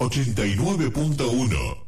89.1.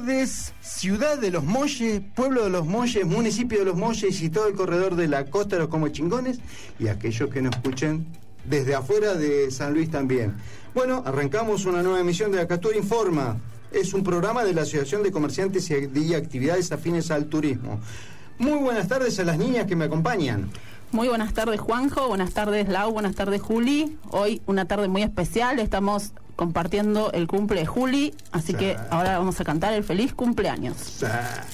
tardes, ciudad de los Molles, pueblo de los Molles, municipio de los Molles y todo el corredor de la costa de los Como Chingones y aquellos que nos escuchen desde afuera de San Luis también. Bueno, arrancamos una nueva emisión de Acatur Informa. Es un programa de la Asociación de Comerciantes y y Actividades Afines al Turismo. Muy buenas tardes a las niñas que me acompañan. Muy buenas tardes Juanjo, buenas tardes Lau, buenas tardes Juli. Hoy una tarde muy especial, estamos compartiendo el cumple de Juli, así Sí. que ahora vamos a cantar el feliz cumpleaños.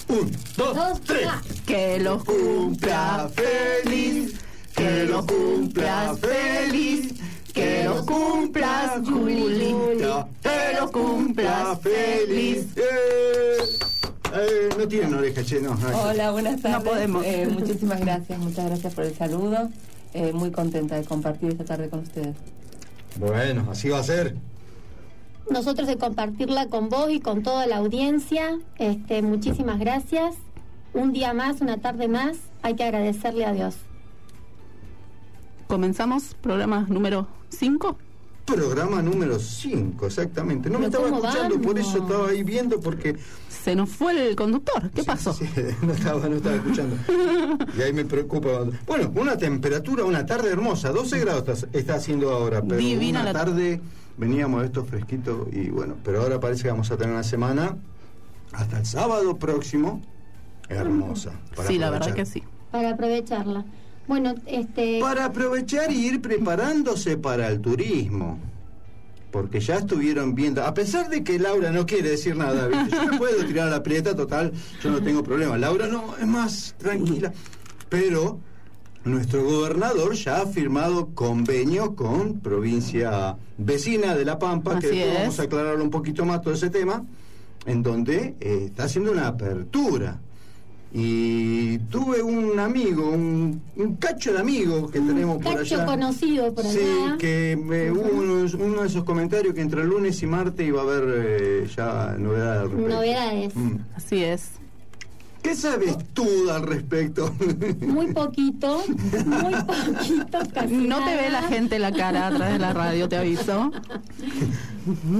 Un, dos, tres. Que lo cumpla feliz, que lo cumpla feliz, que lo cumpla Juli, que lo cumpla feliz. Eh, eh, no tienen oreja, che, no. no. Hola, buenas tardes. No podemos. Eh, muchísimas gracias, muchas gracias por el saludo. Eh, muy contenta de compartir esta tarde con ustedes. Bueno, así va a ser. Nosotros de compartirla con vos y con toda la audiencia. Este, muchísimas gracias. Un día más, una tarde más, hay que agradecerle a Dios. Comenzamos programa número 5. Programa número 5, exactamente. No me estaba ¿cómo escuchando, por eso estaba ahí viendo, porque Se nos fue el conductor, ¿qué pasó? Sí, no, estaba, no estaba escuchando. Y ahí me preocupa. Bueno, una temperatura, una tarde hermosa, 12 grados está, está haciendo ahora, pero Divina una la- tarde veníamos de esto fresquito y bueno, pero ahora parece que vamos a tener una semana hasta el sábado próximo hermosa. para Sí, la verdad que sí. Para aprovecharla. Bueno, este. Para aprovechar y ir preparándose para el turismo. Porque ya estuvieron viendo, a pesar de que Laura no quiere decir nada, ¿viste? yo me puedo tirar a la prieta, total, yo no tengo problema. Laura no, es más tranquila. Pero nuestro gobernador ya ha firmado convenio con provincia vecina de La Pampa, que después es. vamos a aclararlo un poquito más todo ese tema, en donde eh, está haciendo una apertura. Y tuve un amigo, un, un cacho de amigo que tenemos por cacho allá. conocido por Sí, allá. que me, hubo unos- uno de esos comentarios que entre lunes y martes iba a haber eh, ya novedades. Novedades. Mm. Así es. ¿Qué sabes tú al respecto? Muy poquito, muy poquito, casi No te ve la gente la cara atrás de la radio, te aviso.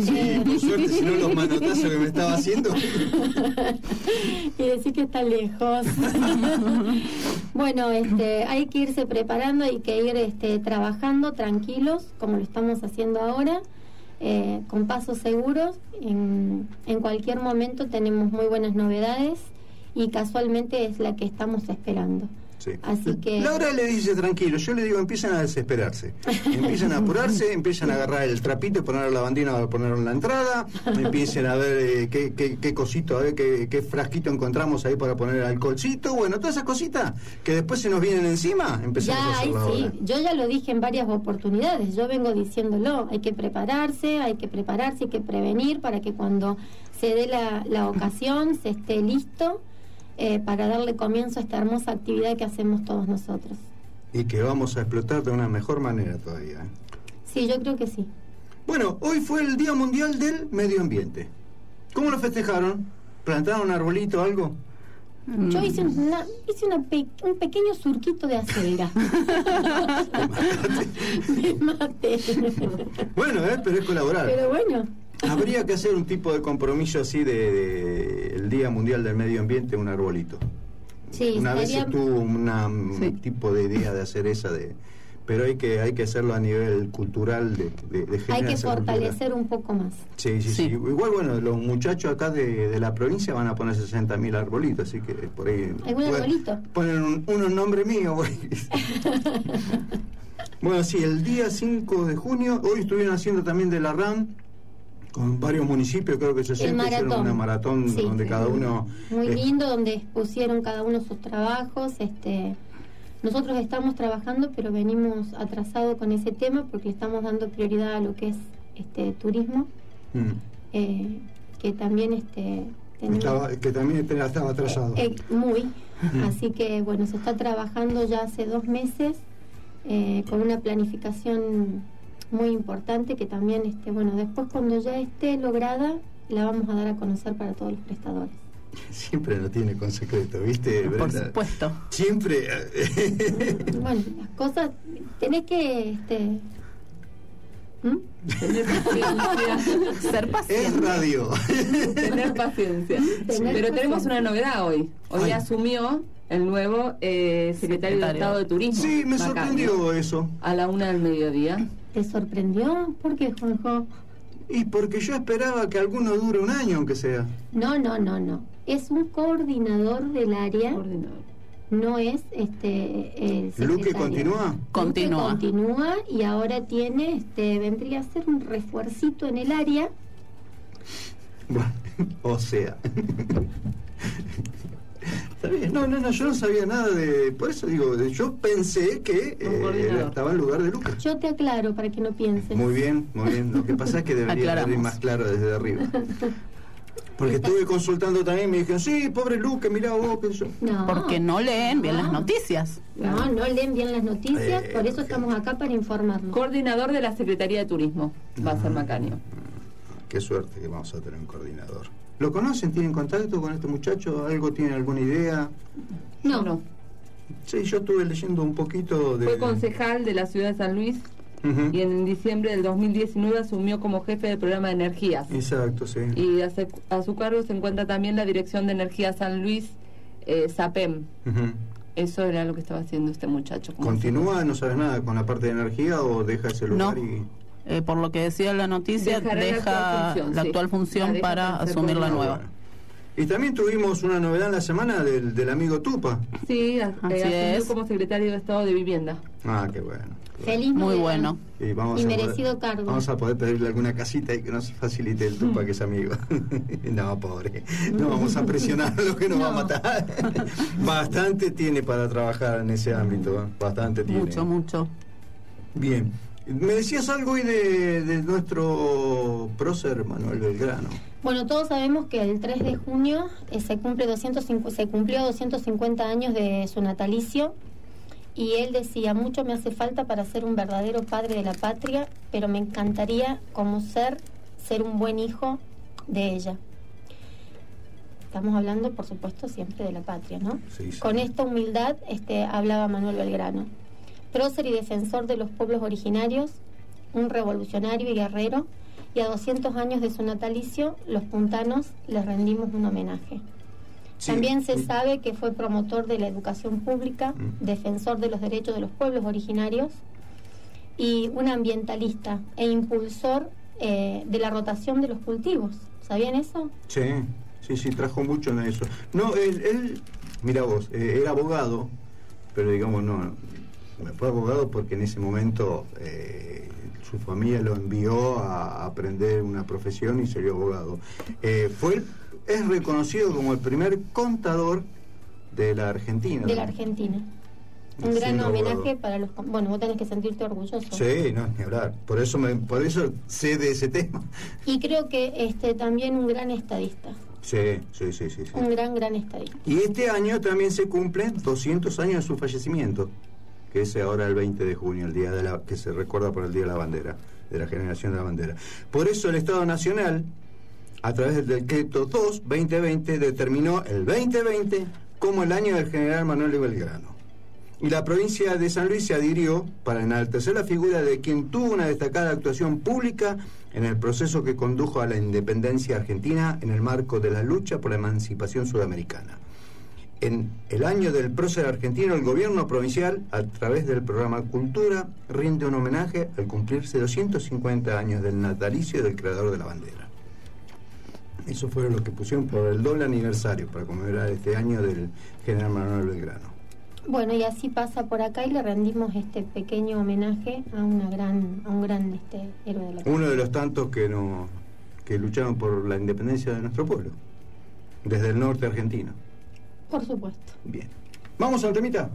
Sí, por suerte, si no los manotazos que me estaba haciendo. y decir que está lejos. bueno, este, hay que irse preparando, hay que ir este, trabajando tranquilos, como lo estamos haciendo ahora, eh, con pasos seguros. En, en cualquier momento tenemos muy buenas novedades y casualmente es la que estamos esperando. Sí. Así que- Laura le dice tranquilo, yo le digo empiezan a desesperarse, empiezan a apurarse, empiezan a agarrar el trapito y poner la bandina para ponerlo en la entrada, empiecen a ver eh, qué, qué, qué cosito, a ver qué, qué frasquito encontramos ahí para poner el alcoholcito, bueno, todas esas cositas que después se nos vienen encima, empezamos a Ya, ahí hacerlo sí, yo ya lo dije en varias oportunidades, yo vengo diciéndolo, hay que prepararse, hay que prepararse, hay que prevenir para que cuando se dé la, la ocasión se esté listo eh, para darle comienzo a esta hermosa actividad que hacemos todos nosotros. Y que vamos a explotar de una mejor manera todavía. ¿eh? Sí, yo creo que sí. Bueno, hoy fue el Día Mundial del Medio Ambiente. ¿Cómo lo festejaron? ¿Plantaron un arbolito o algo? Yo hice, una, hice una pe- un pequeño surquito de acelga. Me maté. Bueno, ¿eh? pero es colaborar. Pero bueno, Habría que hacer un tipo de compromiso así de, de el Día Mundial del Medio Ambiente, un arbolito. sí, Una vez se estaría- tuvo una, un Sí. tipo de idea de hacer esa de pero hay que hay que hacerlo a nivel cultural de, de, de hay generar que fortalecer un poco más. Sí, sí, sí, Sí. Igual, bueno, los muchachos acá de, de la provincia van a poner 60.000 arbolitos, así que por ahí... ¿Algún pueden- arbolito? Ponen un, unos nombres míos, güey. bueno, sí, el día 5 de junio, hoy estuvieron haciendo también de la RAM, con varios municipios, creo que se hicieron una maratón Sí. donde cada uno... Muy eh, lindo, donde expusieron cada uno sus trabajos. Este, nosotros estamos trabajando, pero venimos atrasados con ese tema porque le estamos dando prioridad a lo que es este turismo, mm, eh, que también este, tenemos estaba- que también estaba atrasado. eh, muy. Mm. Así que bueno, se está trabajando ya hace dos meses con una planificación muy importante que también, este, bueno, después cuando ya esté lograda, la vamos a dar a conocer para todos los prestadores. Siempre lo tiene con secreto, ¿viste? Por Brenda? supuesto. Siempre... Bueno, las cosas tenés que este ¿Mm? Tener paciencia. Ser es paciente. radio. Tener paciencia. Tener Pero tenemos una novedad hoy. Hoy Ay. asumió el nuevo eh, secretario de. Estado de Turismo. Sí, me Macario, sorprendió eso. A la una del mediodía. ¿Te sorprendió? ¿Por qué, Juanjo? Y porque yo esperaba que alguno dure un año, aunque sea. No, no, no, no. Es un coordinador del área, Coordinador. no es este el ¿Luque secretario. continúa? Luque Continúa. continúa y ahora tiene, este, vendría a ser un refuercito en el área. Bueno, o sea. No, no, no, yo no sabía nada de. Por eso digo, yo pensé que eh, estaba en lugar de Lucas. Yo te aclaro para que no pienses. Muy bien, muy bien. Lo que pasa es que debería Aclaramos. más claro desde arriba. Porque estuve consultando también y me dijeron, sí, pobre Lucas, mirá vos, que yo. No. Porque no leen bien las No. noticias. No, no leen bien las noticias, Eh, por eso estamos acá para informarnos. Coordinador de la Secretaría de Turismo. Va a ser Macaño. Qué suerte que vamos a tener un coordinador. ¿Lo conocen? ¿Tienen contacto con este muchacho? ¿Algo tienen alguna idea? No, No. Sí, yo estuve leyendo un poquito de... Fue concejal de la ciudad de San Luis y en diciembre del 2019 asumió como jefe del programa de energías. Exacto, sí. Y a, se- a su cargo se encuentra también la Dirección de Energía San Luis, eh, SAPEM. Eso era lo que estaba haciendo este muchacho. ¿Continúa, no sabes nada, con la parte de energía o deja ese lugar No. y... Eh, por lo que decía la noticia, Dejará la deja actual función, la sí. actual función La para asumir la nueva. Y también tuvimos una novedad en la semana del, del amigo Tupa. Sí, a- Así eh, asumió como secretario de Estado de Vivienda. Ah, qué bueno. feliz Muy bueno. Y, vamos Y a poder- merecido cargo. Vamos a poder pedirle alguna casita y que nos facilite el Tupa, que es amigo. no, pobre. No vamos a presionar a lo que nos va a matar. Bastante tiene para trabajar en ese ámbito. ¿eh? Bastante tiene. Mucho, mucho. Bien. Me decías algo hoy de, de nuestro prócer Manuel Belgrano. Bueno, todos sabemos que el 3 de junio eh, se, cumple 250, se cumplió 250 años de su natalicio y él decía, mucho me hace falta para ser un verdadero padre de la patria, pero me encantaría como ser, ser un buen hijo de ella. Estamos hablando, por supuesto, siempre de la patria, ¿no? Sí, sí. Con esta humildad este, hablaba Manuel Belgrano. Prócer y defensor de los pueblos originarios, un revolucionario y guerrero, y a 200 años de su natalicio, los puntanos les rendimos un homenaje. Sí, También se sabe que fue promotor de la educación pública, Mm. defensor de los derechos de los pueblos originarios y un ambientalista e impulsor eh, de la rotación de los cultivos. ¿Sabían eso? Sí, sí, sí, trajo mucho en eso. No, él, él mira vos, eh, era abogado, pero digamos, no, fue abogado porque en ese momento eh, su familia lo envió a aprender una profesión y salió abogado. Eh, fue, es reconocido como el primer contador de la Argentina. De la Argentina. Un gran abogado. homenaje para los... Bueno, vos tenés que sentirte orgulloso. Sí, no, ni hablar. Por eso, me, por eso sé de ese tema. Y creo que este también un gran estadista. Sí, sí, sí, sí. sí. Un gran, gran estadista. Y este año también se cumplen 200 años de su fallecimiento, que es ahora el 20 de junio, el día de la que se recuerda por el Día de la Bandera, de la generación de la bandera. Por eso el Estado Nacional, a través del decreto 2-2020, determinó el 2020 como el año del general Manuel Belgrano. Y la provincia de San Luis se adhirió para enaltecer la figura de quien tuvo una destacada actuación pública en el proceso que condujo a la independencia argentina en el marco de la lucha por la emancipación sudamericana. En el año del prócer argentino, el gobierno provincial, a través del programa Cultura, rinde un homenaje al cumplirse 250 años del natalicio del creador de la bandera. Eso fue lo que pusieron por el doble aniversario para conmemorar este año del general Manuel Belgrano. Bueno, y así pasa por acá y le rendimos este pequeño homenaje a una gran, a un gran este héroe de la Uno de los tantos que no, que lucharon por la independencia de nuestro pueblo, desde el norte argentino. Por supuesto. Bien. Vamos al temita.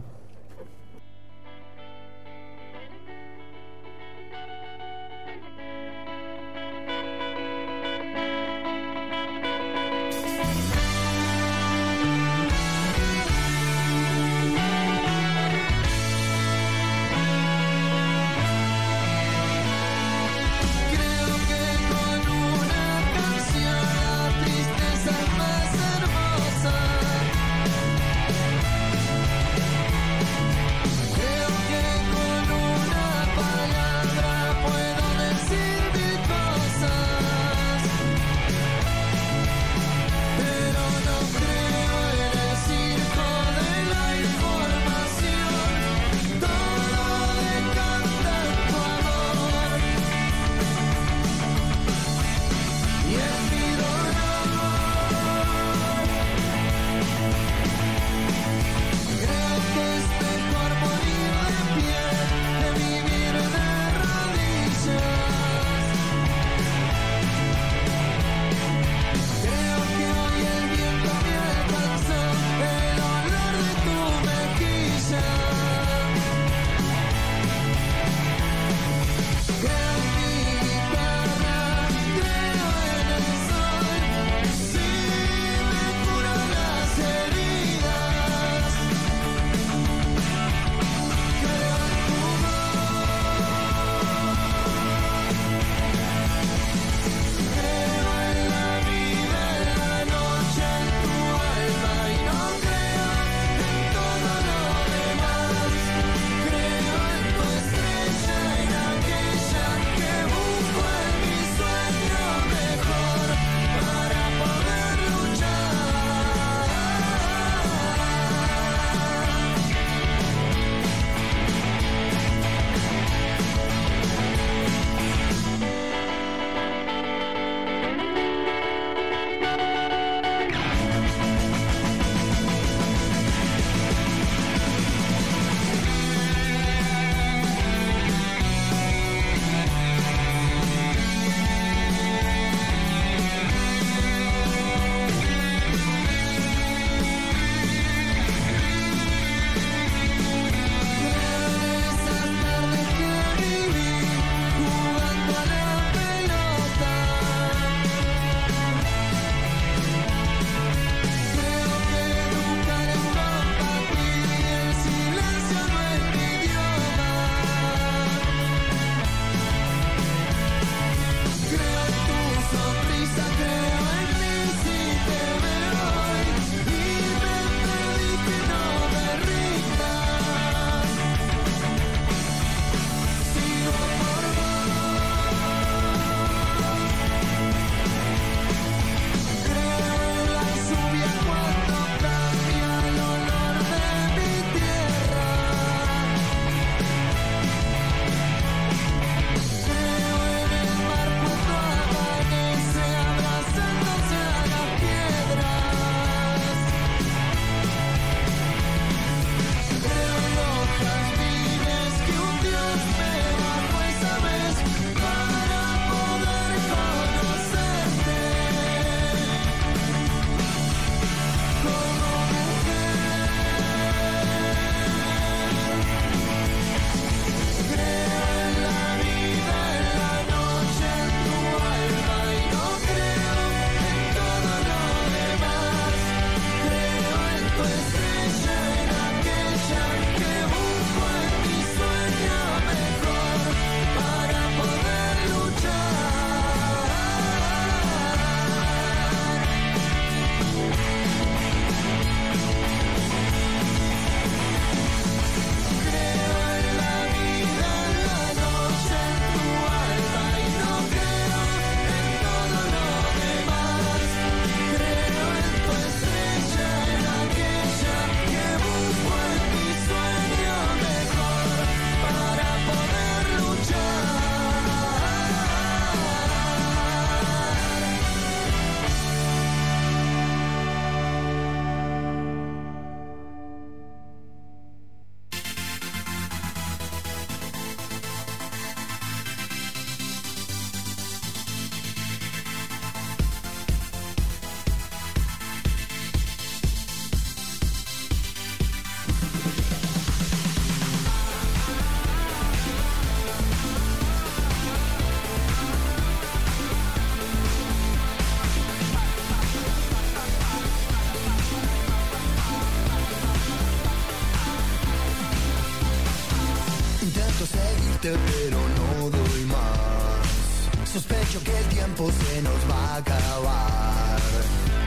Sospecho que el tiempo se nos va a acabar.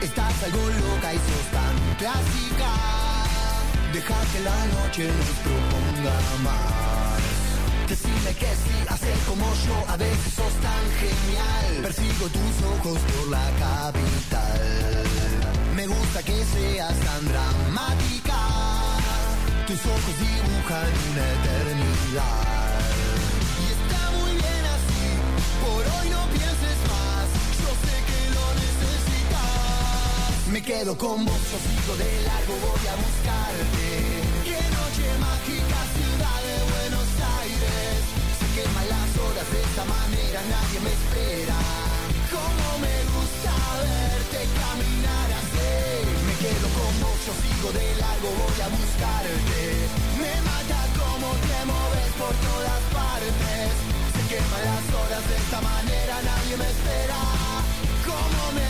Estás algo loca y sos tan clásica. Deja que la noche nos proponga más. Decime que sí, hacer como yo, a veces sos tan genial. Persigo tus ojos por la capital. Me gusta que seas tan dramática. Tus ojos dibujan una eternidad. Me quedo con vos, yo sigo de largo, voy a buscarte. Qué noche mágica, ciudad de Buenos Aires. Se queman las horas de esta manera, nadie me espera. Cómo me gusta verte caminar así. Me quedo con vos, yo sigo de largo, voy a buscarte. Me mata cómo te moves por todas partes. Se queman las horas de esta manera, nadie me espera. Cómo me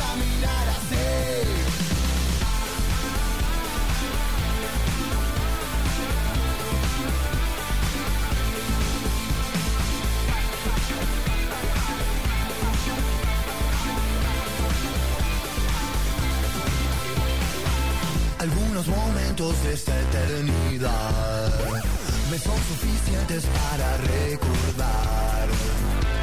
caminar así. Algunos momentos de esta eternidad me son suficientes para recordar.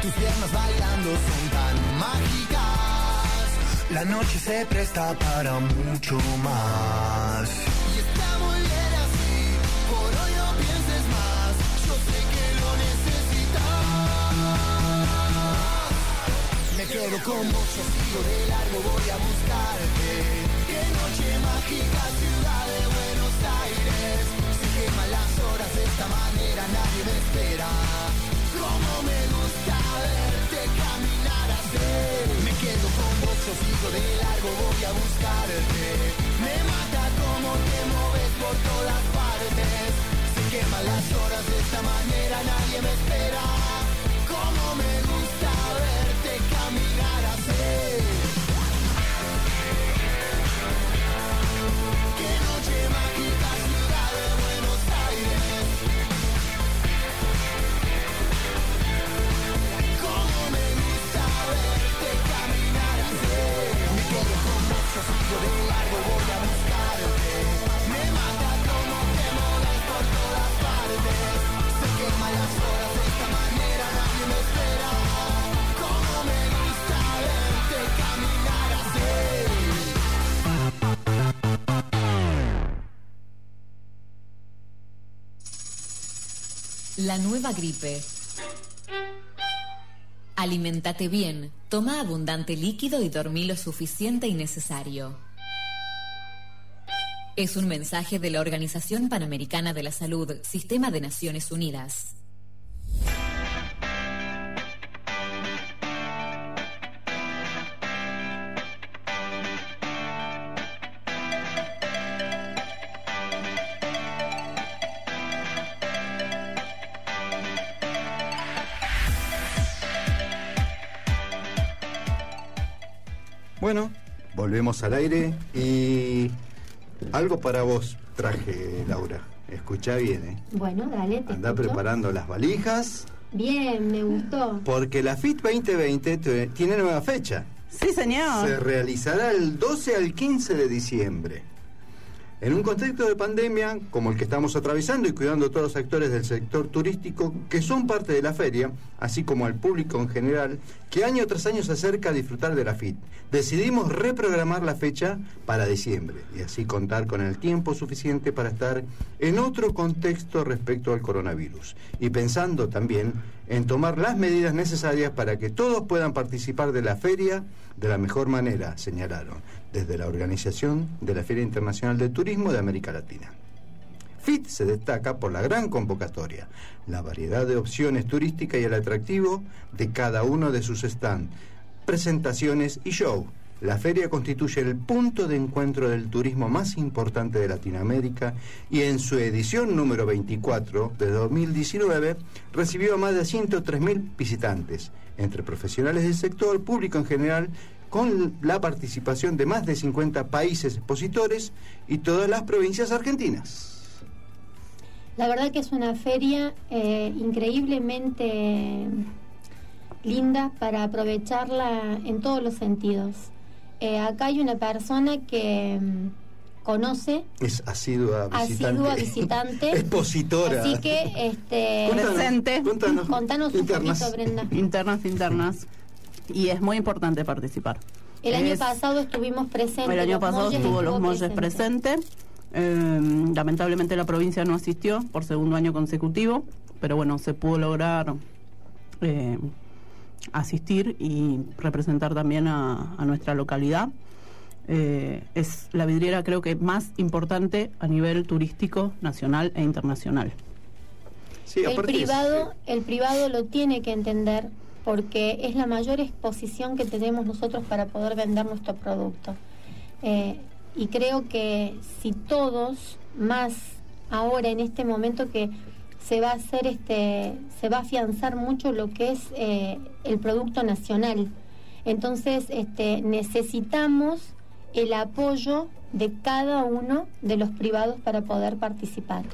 Tus piernas bailando son tan mágicas. La noche se presta para mucho más. Y está muy bien así, por hoy no pienses más. Yo sé que lo necesitas. Me quedo con vos, yo sigo de largo, voy a buscarte. Qué noche mágica, ciudad de Buenos Aires. Se queman las horas de esta manera, nadie me espera. Cómo me gusta verte caminar así. Me quedo con vos, yo de largo, voy a buscarte. Me mata cómo te mueves por todas partes. Se queman las horas de esta manera, nadie me espera. Cómo me gusta verte caminar así. Qué noche mágica, La nueva gripe. Alimentate bien, toma abundante líquido y dormí lo suficiente y necesario. Es un mensaje de la Organización Panamericana de la Salud, Sistema de Naciones Unidas. Bueno, volvemos al aire y algo para vos traje, Laura. Escucha bien, ¿eh? Bueno, dale, te Anda escucho. preparando las valijas Bien, me gustó. porque la FIT 2020 te- tiene nueva fecha. Sí, señor. Se realizará el 12 al 15 de diciembre. En un contexto de pandemia como el que estamos atravesando y cuidando a todos los actores del sector turístico que son parte de la feria, así como al público en general, que año tras año se acerca a disfrutar de la FIT, decidimos reprogramar la fecha para diciembre y así contar con el tiempo suficiente para estar en otro contexto respecto al coronavirus y pensando también en tomar las medidas necesarias para que todos puedan participar de la feria de la mejor manera, señalaron, desde la Organización de la Feria Internacional del Turismo de América Latina. FIT se destaca por la gran convocatoria, la variedad de opciones turísticas y el atractivo de cada uno de sus stands, presentaciones y show. La feria constituye el punto de encuentro del turismo más importante de Latinoamérica y en su edición número 24 de 2019 recibió a más de 103.000 visitantes, entre profesionales del sector, público en general, con la participación de más de 50 países expositores y todas las provincias argentinas. La verdad que es una feria eh, increíblemente linda para aprovecharla en todos los sentidos. Eh, acá hay una persona que mm, conoce, Es asidua visitante. asidua visitante, Expositora. así que este, Contanos. Contanos, contanos un internas. poquito, Brenda. Internas, internas. Y es muy importante participar. El año Es- pasado estuvimos presentes. El año pasado estuvo los molles presente. presentes. Eh, lamentablemente la provincia no asistió por segundo año consecutivo, pero bueno, se pudo lograr eh, asistir y representar también a, a nuestra localidad. Eh, es la vidriera creo que más importante a nivel turístico nacional e internacional. Sí, el es, privado, eh, el privado lo tiene que entender porque es la mayor exposición que tenemos nosotros para poder vender nuestro producto. Eh, y creo que si todos, más ahora en este momento que se va a hacer este, se va a afianzar mucho lo que es eh, el producto nacional. Entonces, este, necesitamos el apoyo de cada uno de los privados para poder participar.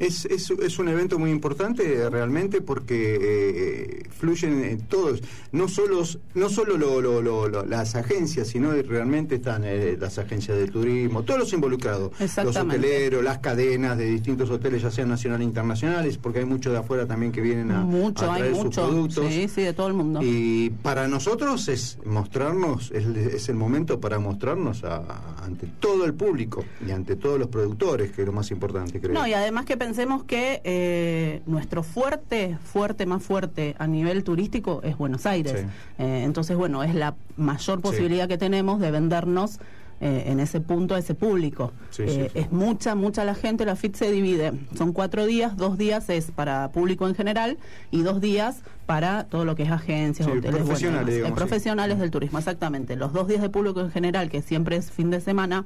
Es, es, es un evento muy importante eh, realmente porque eh, fluyen en todos, no solo, no solo lo- lo- lo- lo- las agencias, sino realmente están eh, las agencias de turismo, todos los involucrados, los hoteleros, las cadenas de distintos hoteles, ya sean nacionales e internacionales, porque hay muchos de afuera también que vienen a, mucho, a hay traer sus mucho. productos. Sí, sí, de todo el mundo. Y para nosotros es mostrarnos, es, es el momento para mostrarnos a- ante todo el público y ante todos los productores, que es lo más importante, creo. No, y además que pensemos que eh, nuestro fuerte, fuerte, más fuerte a nivel turístico es Buenos Aires. Sí. Eh, entonces, bueno, es la mayor posibilidad que tenemos de vendernos eh, en ese punto a ese público. Sí, Eh. Es mucha, mucha la gente, la FIT se divide. Son cuatro días, dos días es para público en general y dos días para todo lo que es agencias, hoteles, bueno, profesionales, digamos, sí. profesionales del turismo, exactamente. Los dos días de público en general, que siempre es fin de semana,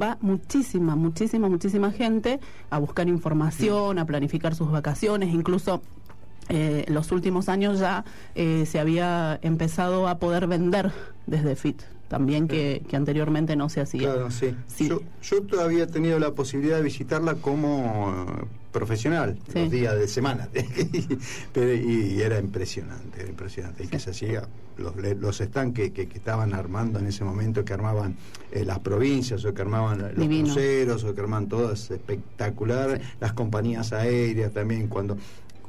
va muchísima, muchísima, muchísima gente a buscar información, a planificar sus vacaciones, incluso eh, los últimos años ya eh, se había empezado a poder vender desde FIT, también que, que anteriormente no se hacía. Claro, sí. Sí. Yo, yo todavía he tenido la posibilidad de visitarla como eh, profesional, Sí. los días de semana. Pero, y, y era impresionante, era impresionante. Y que se hacía, los, los stands que, que, estaban armando en ese momento, que armaban eh, las provincias, o que armaban los Divino. cruceros, o que armaban todas espectacular. Las compañías aéreas también, cuando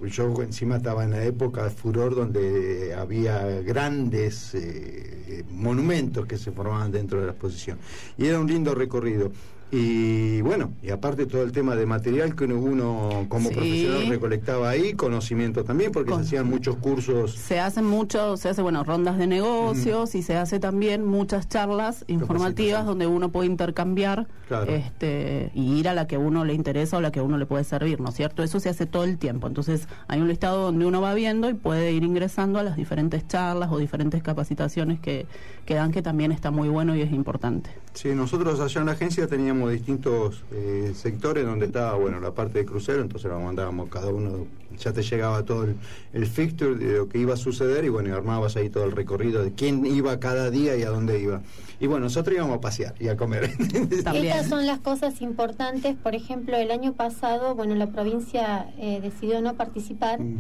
yo encima estaba en la época furor donde había grandes eh, monumentos que se formaban dentro de la exposición. Y era un lindo recorrido. Y bueno, y aparte todo el tema de material que uno como Sí. profesional recolectaba ahí, conocimiento también, porque Con- se hacían muchos cursos. Se hacen mucho, se hace bueno rondas de negocios y se hace también muchas charlas informativas donde uno puede intercambiar Claro. este y ir a la que uno le interesa o la que uno le puede servir, ¿no es cierto? Eso se hace todo el tiempo. Entonces hay un listado donde uno va viendo y puede ir ingresando a las diferentes charlas o diferentes capacitaciones que, que dan que también está muy bueno y es importante. Sí, nosotros allá en la agencia teníamos distintos eh, sectores donde estaba, bueno, la parte de crucero, entonces lo mandábamos cada uno, ya te llegaba todo el, el fixture de lo que iba a suceder y bueno, y armabas ahí todo el recorrido de quién iba cada día y a dónde iba. Y bueno, nosotros íbamos a pasear y a comer. También. Estas son las cosas importantes. Por ejemplo, el año pasado, bueno, la provincia eh, decidió no participar Mm.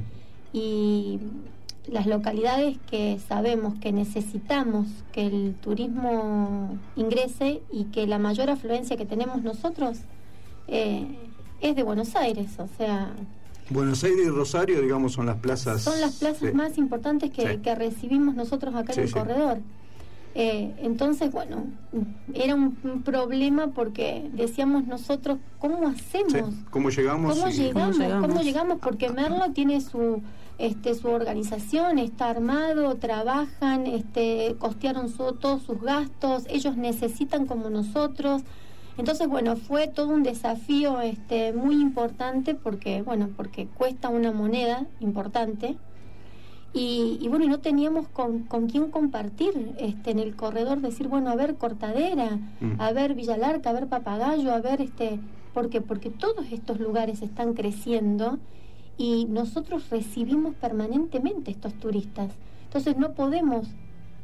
y las localidades que sabemos que necesitamos que el turismo ingrese y que la mayor afluencia que tenemos nosotros eh, es de Buenos Aires, o sea, Buenos Aires y Rosario, digamos, son las plazas. son las plazas sí. más importantes que, Sí. que recibimos nosotros acá Sí, en el sí. corredor. Eh, entonces, bueno, era un, un problema porque decíamos nosotros, ¿cómo hacemos? Sí, ¿Cómo llegamos? ¿Cómo y- llegamos? ¿Cómo llegamos? ¿Cómo llegamos? Porque Merlo tiene su este su organización, está armado, trabajan, este costearon su- todos sus gastos, ellos necesitan como nosotros. Entonces, bueno, fue todo un desafío este muy importante porque bueno, porque cuesta una moneda importante. Y, y bueno, y no teníamos con, con quién compartir este en el corredor, decir, bueno, a ver, Cortadera, Mm. a ver Villalarca, a ver Papagayo, a ver este, porque porque todos estos lugares están creciendo y nosotros recibimos permanentemente estos turistas. Entonces no podemos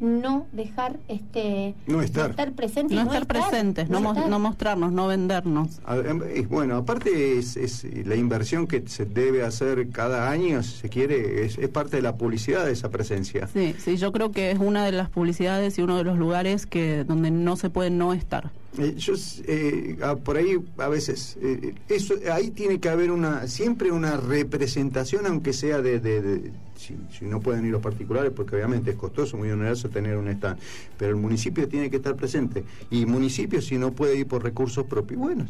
no dejar este No estar. presente y No estar presentes, no, mo- estar. no mostrarnos, no vendernos. Eh, Bueno, aparte es, es la inversión que se debe hacer cada año, si se quiere, es, es parte de la publicidad de esa presencia. Sí, sí, yo creo que es una de las publicidades y uno de los lugares que donde no se puede no estar. Eh, yo eh, ah, por ahí a veces eh, eso ahí tiene que haber una siempre una representación aunque sea de, de- de- si, si no pueden ir los particulares porque obviamente es costoso muy oneroso tener un stand. Pero el municipio tiene que estar presente. Y municipio si no puede ir por recursos propios bueno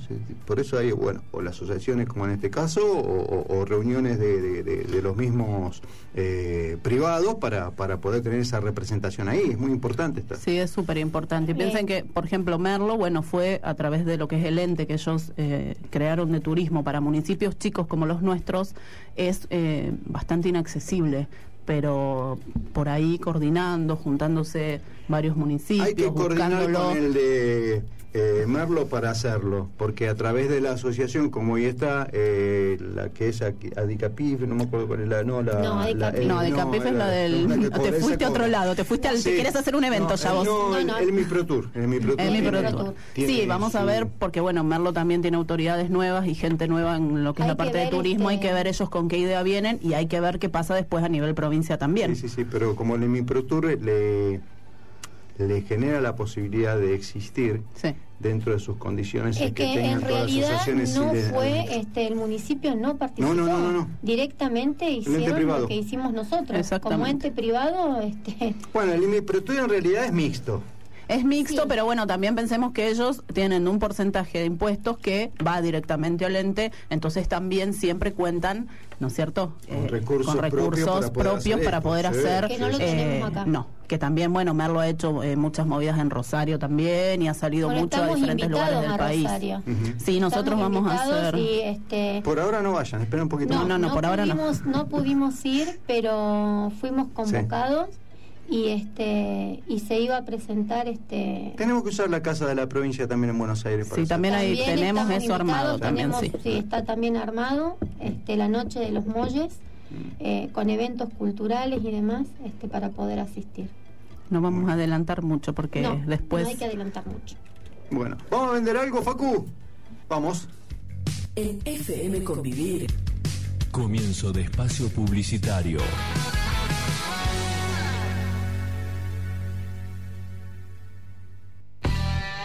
por eso hay bueno o las asociaciones como en este caso o, o- o reuniones de, de- de- de los mismos eh, privados para, para poder tener esa representación ahí. Es muy importante esta Sí, es súper importante. Piensen que, por ejemplo, Merlo, bueno, fue a través de lo que es el ente que ellos eh, crearon de turismo para municipios chicos como los nuestros, es eh, bastante inaccesible. Pero por ahí coordinando, juntándose varios municipios, Hay que coordinar buscándolo. con el de eh, Merlo para hacerlo, porque a través de la asociación, como hoy está, eh, la que es aquí- Adicapif, no me acuerdo cuál es la. No, la, No, Adicapif. eh, No, Adicapif es la del- te fuiste a otro lado, te fuiste al- te quieres hacer un evento no, ya eh, vos. No, el, No, no. el Mi Pro Tour, el Mi Pro Tour. El Tour. Tour. tiene Sí, vamos a ver, porque bueno, Merlo también tiene autoridades nuevas y gente nueva en lo que es la que parte de turismo. Hay este- que ver ellos con qué idea vienen y hay que ver qué pasa después a nivel provincia también. Sí, sí, sí, pero como el Mi Pro Tour le, le genera la posibilidad de existir Sí. dentro de sus condiciones Es y que tengan en todas las asociaciones no de- fue este el municipio no participó no, no, no. directamente ente hicieron lo que hicimos nosotros como ente privado este Bueno, el Mi Pro Tour en realidad es mixto. Es mixto, Sí. pero bueno, también pensemos que ellos tienen un porcentaje de impuestos que va directamente al ente, entonces también siempre cuentan, ¿no es cierto? Con Eh, recursos con propios recursos para poder propios hacer para poder sí, hacer. Que no lo eh, tenemos acá. no, que también, bueno, Merlo ha hecho eh, muchas movidas en Rosario también y ha salido bueno, mucho a diferentes lugares del a país. Sí, nosotros Estamos vamos a hacer. y, este Por ahora no vayan, esperen un poquito no, más. no, por ahora no. no pudimos ir pero fuimos convocados y este y se iba a presentar este Tenemos que usar la casa de la provincia también en Buenos Aires para Sí, hacer- también ahí También tenemos eso armado también, tenemos- sí. está también armado este, la noche de los molles, eh, con eventos culturales y demás, este, para poder asistir. No vamos a adelantar mucho porque no, después no hay que adelantar mucho. Bueno, ¿vamos a vender algo, Facu? Vamos. En FM Convivir. Comienzo de espacio publicitario.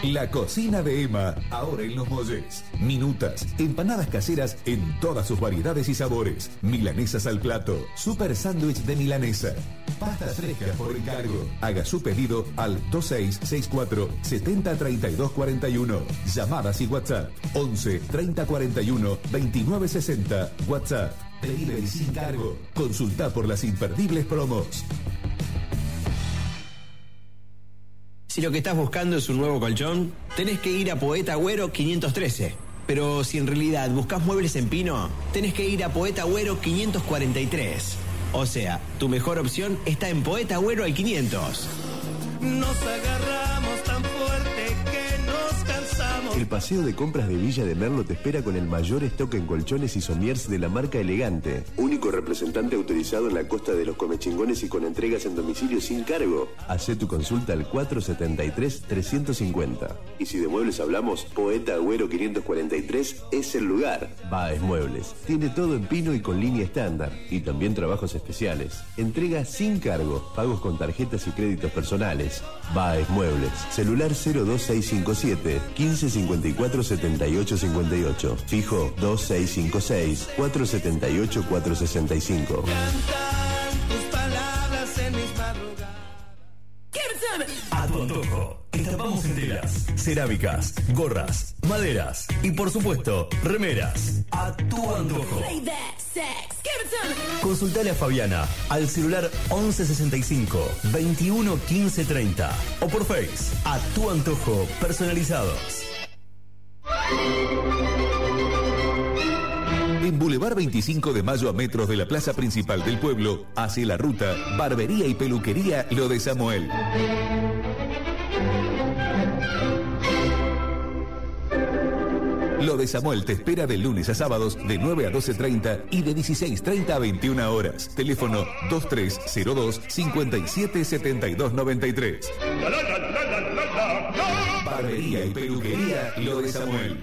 La cocina de Emma, ahora en Los Molles. Minutas, empanadas caseras en todas sus variedades y sabores. Milanesas al plato, super sándwich de milanesa. Pastas frescas por encargo. Haga su pedido al 2664 703241. Llamadas y WhatsApp 11 3041 2960. WhatsApp. Delivery sin cargo. Consulta por las imperdibles promos. Si lo que estás buscando es un nuevo colchón, tenés que ir a Poeta Agüero 513. Pero si en realidad buscas muebles en pino, tenés que ir a Poeta Agüero 543. O sea, tu mejor opción está en Poeta Agüero al 500. Nos agarramos tan fuerte. El paseo de compras de Villa de Merlo te espera con el mayor stock en colchones y somiers de la marca Elegante. Único representante autorizado en la costa de los comechingones y con entregas en domicilio sin cargo. Hacé tu consulta al 473-350. Y si de muebles hablamos, Poeta Agüero 543 es el lugar. Baez Muebles. Tiene todo en pino y con línea estándar. Y también trabajos especiales. Entrega sin cargo. Pagos con tarjetas y créditos personales. Baez Muebles. Celular 02657 1554 7858. Fijo 2656 478 465. Tus palabras en mis madrugadas. A tu antojo. Estampamos en telas, cerámicas, gorras, maderas y por supuesto, remeras. A tu antojo. Consultale a Fabiana al celular 1165 21 15 30 o por Face a tu antojo personalizados. En Boulevard 25 de Mayo a metros de la plaza principal del pueblo, hacia la ruta Barbería y Peluquería Lo de Samuel. Lo de Samuel te espera de lunes a sábados de 9 a 12.30 y de 16.30 a 21 horas. Teléfono 2302 577293. Barbería y peluquería Lo de Samuel.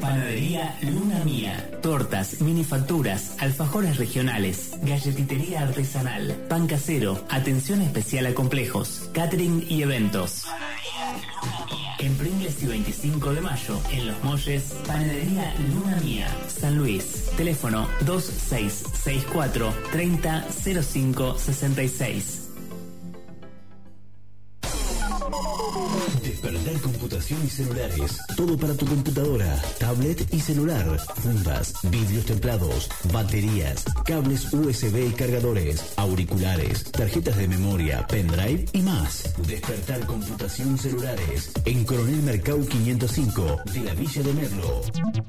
Panadería Luna Mía. Tortas, minifacturas, alfajores regionales, galletitería artesanal, pan casero, atención especial a complejos, catering y eventos. En Pringles y 25 de mayo, en Los Molles, Panadería Luna Mía, San Luis. Teléfono 2664 300566. Despertar computación y celulares. Todo para tu computadora, tablet y celular. Fundas, vidrios templados, baterías, cables USB y cargadores, auriculares, tarjetas de memoria, pendrive y más. Despertar computación celulares. En Coronel Mercado 505 de la Villa de Merlo.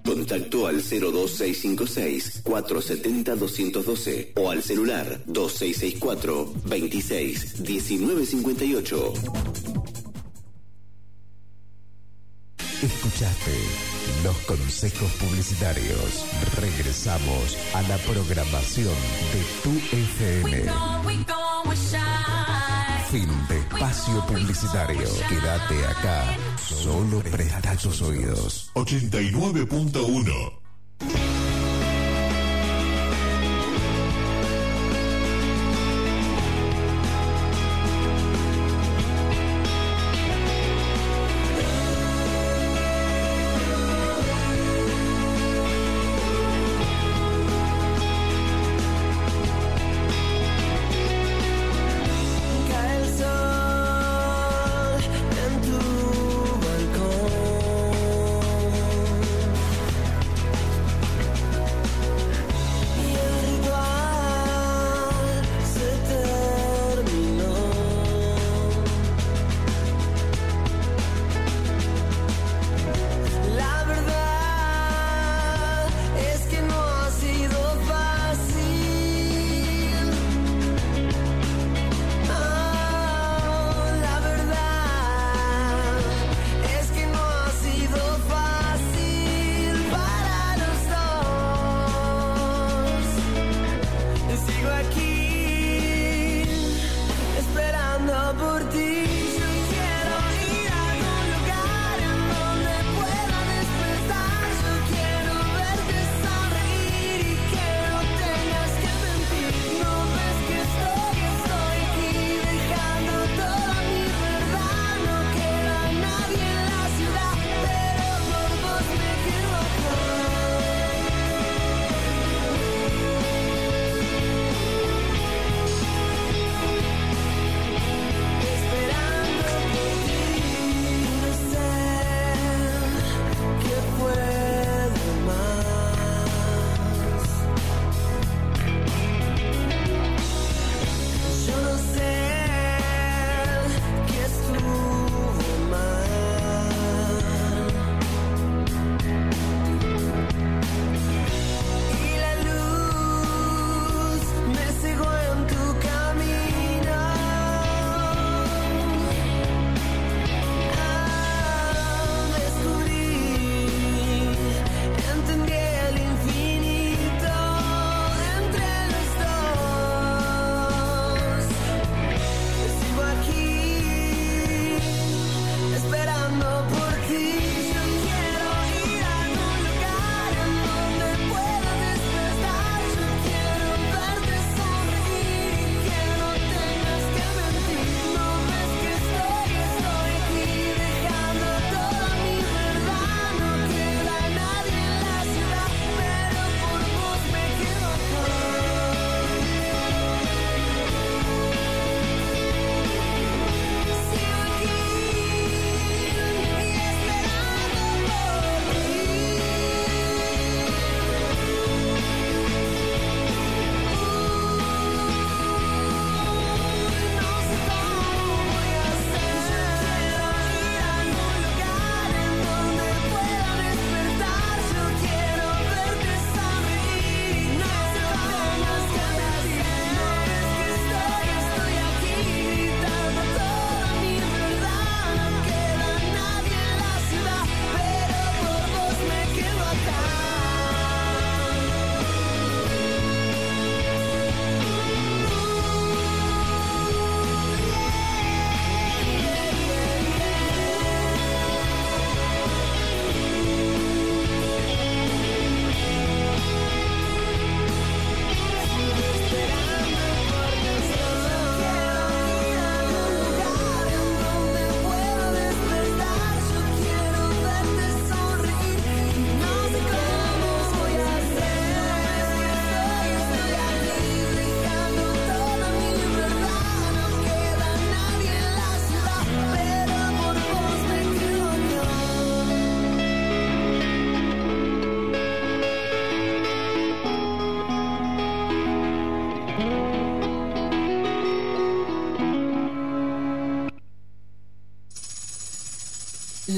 Contacto al 02656 470 212 o al celular 2664 26 1958. Escuchaste los consejos publicitarios. Regresamos a la programación de tu FM. Fin de espacio publicitario. Quédate acá. Solo presta tus oídos. 89.1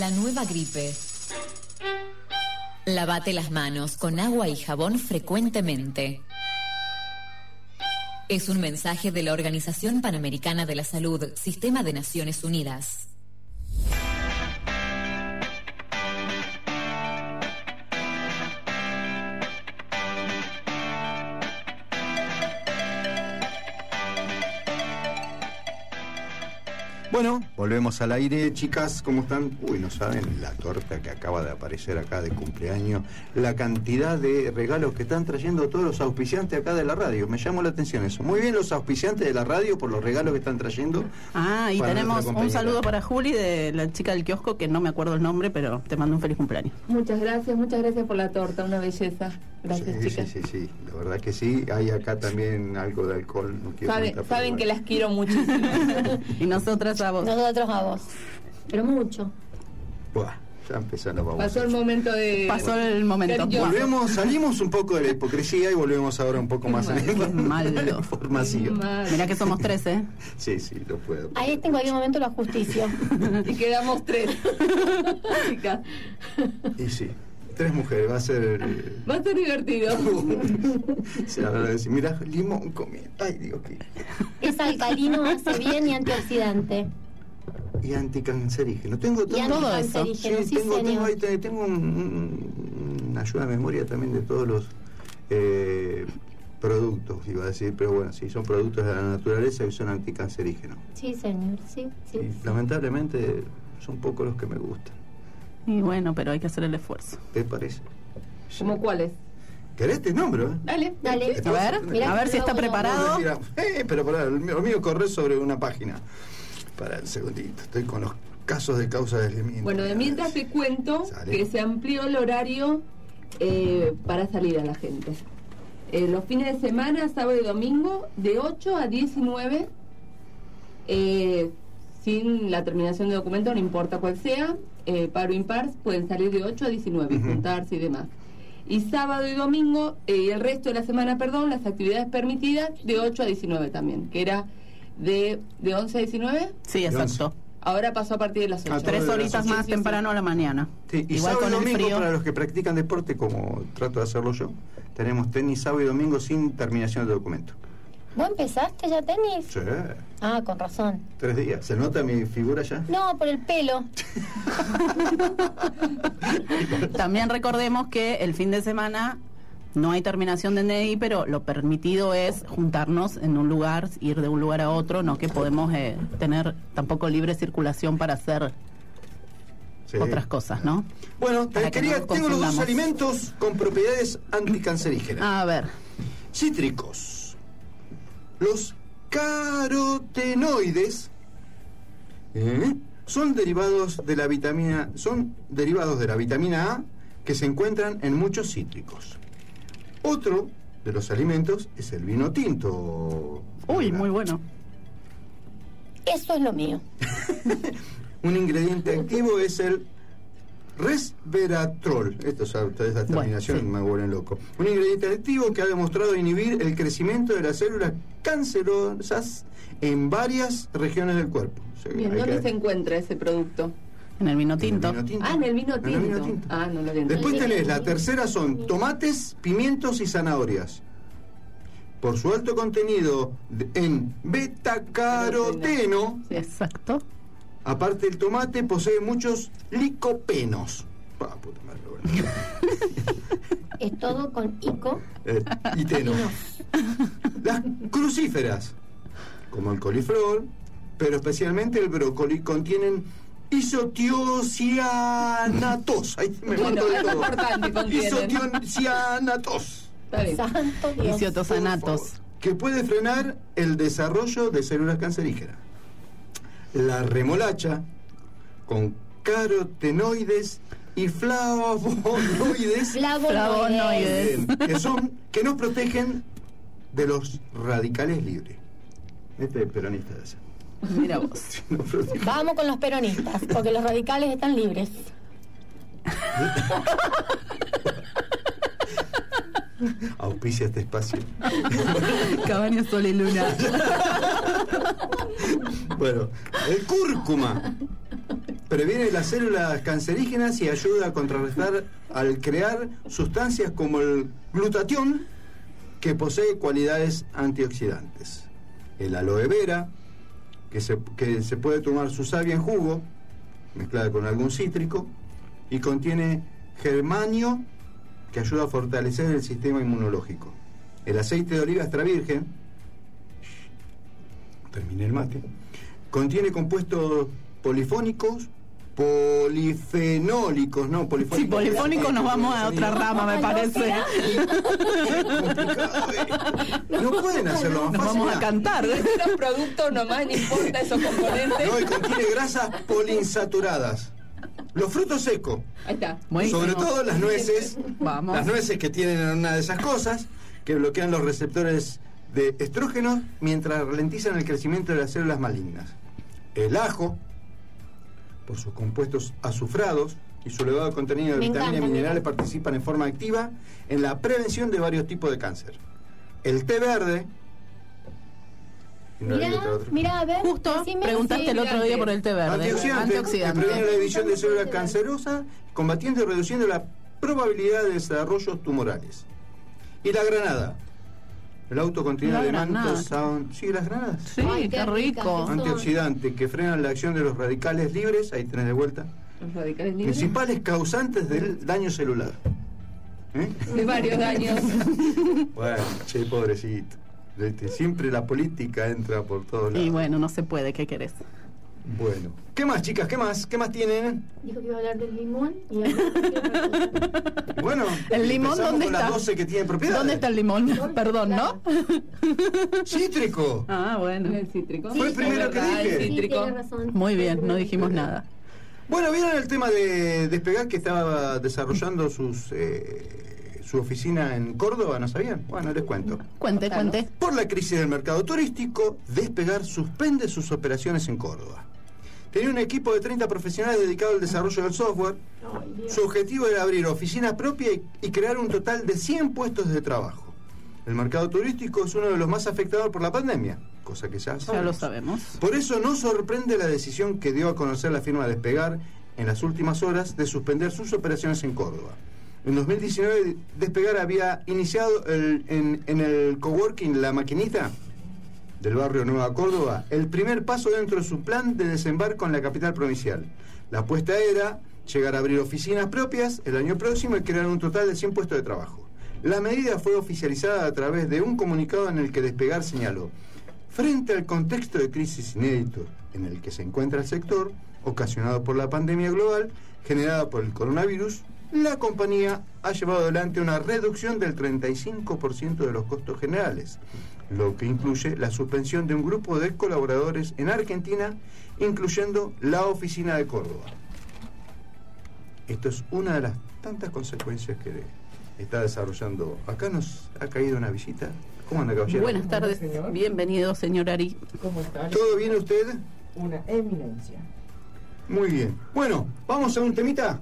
La nueva gripe. Lavate las manos con agua y jabón frecuentemente. Es un mensaje de la Organización Panamericana de la Salud, Sistema de Naciones Unidas. Bueno, volvemos al aire, chicas, ¿cómo están? Uy, no saben la torta que acaba de aparecer acá de cumpleaños, la cantidad de regalos que están trayendo todos los auspiciantes acá de la radio. Me llamó la atención eso. Muy bien los auspiciantes de la radio por los regalos que están trayendo. Ah, y tenemos un saludo para Juli de la chica del kiosco, que no me acuerdo el nombre, pero te mando un feliz cumpleaños. Muchas gracias, muchas gracias por la torta, una belleza. Gracias, Sí, chicas. sí, sí, sí, la verdad que sí. Hay acá también algo de alcohol. No quiero Sabe- comentar, pero saben bueno. que las quiero muchísimo. y nosotras a vos. Nosotros a vos. Pero mucho. Buah, ya empezaron vamos. Pasó el momento de. Pasó el momento. Volvemos, salimos un poco de la hipocresía y volvemos ahora un poco más en la malo. información. Mirá que somos tres, ¿eh? Sí, sí, lo puedo. Ahí en cualquier momento la justicia. y quedamos tres. Chicas, Y sí, tres mujeres, va a ser. eh, va a ser divertido. Se van a decir, mira, limón comiendo. Ay, Dios, qué. Es alcalino, hace bien y antioxidante. Y anticancerígeno. Tengo Y todo, anticancerígeno, sí, tengo, señor. tengo, ahí, tengo un- un- una ayuda de memoria también de todos los eh, productos, iba a decir, pero bueno, sí, son productos de la naturaleza y son anticancerígenos. Sí, señor, sí, sí. Y lamentablemente son pocos los que me gustan. Y bueno, pero hay que hacer el esfuerzo. ¿Te parece? ¿Cómo cuáles? ¿Querés te nombro? eh? Dale, Dale. A ver, a ver si está preparado. Eh, pero pará, el mío, el mío corre sobre una página. Para el segundito, estoy con los casos de causa de. Bueno, de mientras te cuento Sale. que se amplió el horario eh, para salir a la gente. Eh, los fines de semana, sábado y domingo, de 8 a 19, eh, sin la terminación de documento, no importa cuál sea, eh, paro impar, pueden salir de 8 a 19 y juntarse y demás. Y sábado y domingo, eh, y el resto de la semana, perdón, las actividades permitidas de 8 a 19 también, que era de, de 11 a 19. Sí, exacto. Ahora pasó a partir de las 8. Ah, Tres horitas más temprano a la mañana. Sí, y Igual sábado con y el domingo frío. para los que practican deporte, como trato de hacerlo yo, tenemos tenis sábado y domingo sin terminación de documento. ¿Vos empezaste ya tenis? Sí, Ah, con razón. tres días. ¿Se nota mi figura ya? No, por el pelo. También recordemos que el fin de semana no hay terminación de NEI, pero lo permitido es juntarnos en un lugar, ir de un lugar a otro, no que podemos eh, tener tampoco libre circulación para hacer Sí. otras cosas, ¿no? Bueno, te que quería, tengo los dos alimentos con propiedades anticancerígenas. A ver, Cítricos. Los carotenoides ¿eh? son derivados de la vitamina son derivados de la vitamina A que se encuentran en muchos cítricos. Otro de los alimentos es el vino tinto. uy, muy bueno. Eso es lo mío. Un ingrediente activo es el resveratrol. Esto terminación me vuelven loco. Un ingrediente activo que ha demostrado inhibir el crecimiento de las células cancerosas en varias regiones del cuerpo. O sea, Bien, hay ¿dónde que- se encuentra ese producto? En el vino tinto. vino tinto. Ah, en el vino En el vino tinto. Ah, no lo había. Después tenés la tercera son tomates, pimientos y zanahorias. Por su alto contenido de- en betacaroteno, Exacto. aparte el tomate posee muchos licopenos. Ah, puta madre, bueno. Es todo con ico. Eh, y teno. Las crucíferas, como el coliflor, pero especialmente el brócoli, contienen isotiocianatos. Ahí me Bueno, faltó de todo. Isotiocianatos. Isotosanatos. que puede frenar el desarrollo de células cancerígenas. La remolacha, con carotenoides y flavonoides, Flavonoides. Que son que nos protegen de los radicales libres. Este es peronista de ese. Mira vos. Vamos con los peronistas, porque los radicales están libres. Auspicia este espacio. Cabaña Sol y Luna. Bueno, el cúrcuma Previene las células cancerígenas y ayuda a contrarrestar al crear sustancias como el glutatión, que posee cualidades antioxidantes. El aloe vera, que se, que se puede tomar su savia en jugo, mezclada con algún cítrico, y contiene germanio, que ayuda a fortalecer el sistema inmunológico. El aceite de oliva extra virgen, terminé el mate, contiene compuestos polifónicos, polifenólicos, no, polifónicos. Sí, polifónicos nos vamos a otra rama, me parece. No pueden hacerlo más Nos fácil. vamos a cantar. Los productos nomás, no importa esos componentes. No, y contiene grasas poliinsaturadas. Los frutos secos, Ahí está. sobre todo las nueces, Vamos. las nueces que tienen una de esas cosas, que bloquean los receptores de estrógenos mientras ralentizan el crecimiento de las células malignas. El ajo, por sus compuestos azufrados y su elevado contenido de Me vitaminas y encanta, minerales, participan en forma activa en la prevención de varios tipos de cáncer. El té verde. no hay Mirá, otra- otra. mirá, a ver. Justo preguntaste el otro día por el té verde. Antioxidante, que previene la división de células cancerosas, combatiendo y reduciendo la probabilidad de desarrollos tumorales. Y la granada. El autocontenido La de granada. mantosound. Sí, las granadas. Sí, Ay, qué qué rico. ricas. Antioxidante que frenan la acción de los radicales libres. Ahí tenés de vuelta. Los radicales libres. Principales causantes del daño celular. ¿Eh? De varios daños. Bueno, che, pobrecito. Este, Siempre la política entra por todos lados. Y bueno, no se puede, ¿qué querés? Bueno. ¿Qué más, chicas? ¿Qué más? ¿Qué más tienen? Dijo que iba a hablar del limón y Bueno, ¿El limón dónde con está? las 12 que tienen propiedades. ¿Dónde está el limón? Perdón, ¿no? Cítrico. Ah, bueno. El cítrico. Fue el primero que el dije. Sí, cítrico. tiene razón. Muy bien, no dijimos nada. Bueno, ¿vieron el tema de Despegar que estaba desarrollando sus eh, su oficina en Córdoba? ¿No sabían? Bueno, les cuento. Cuente, cuente. Por la crisis del mercado turístico, Despegar suspende sus operaciones en Córdoba. Tenía un equipo de 30 profesionales dedicado al desarrollo del software. Su objetivo era abrir oficina propia y, crear un total de 100 puestos de trabajo. El mercado turístico es uno de los más afectados por la pandemia, cosa que ya Ya sabemos. lo sabemos. Por eso no sorprende la decisión que dio a conocer la firma Despegar en las últimas horas de suspender sus operaciones en Córdoba. En 2019 Despegar había iniciado el- en, en el coworking La Maquinita del barrio Nueva Córdoba el primer paso dentro de su plan de desembarco en la capital provincial. La apuesta era llegar a abrir oficinas propias el año próximo y crear un total de 100 puestos de trabajo. La medida fue oficializada a través de un comunicado en el que Despegar señaló, frente al contexto de crisis inédito en el que se encuentra el sector, ocasionado por la pandemia global generada por el coronavirus, la compañía ha llevado adelante una reducción del 35% de los costos generales, lo que incluye la suspensión de un grupo de colaboradores en Argentina, incluyendo la oficina de Córdoba. Esto es una de las tantas consecuencias que está desarrollando. Acá nos ha caído una visita. ¿Cómo anda, caballero? Buenas tardes. Bienvenido, señor Ari. ¿Cómo estás? ¿Todo bien usted? Una eminencia. Muy bien. Bueno, vamos a un temita.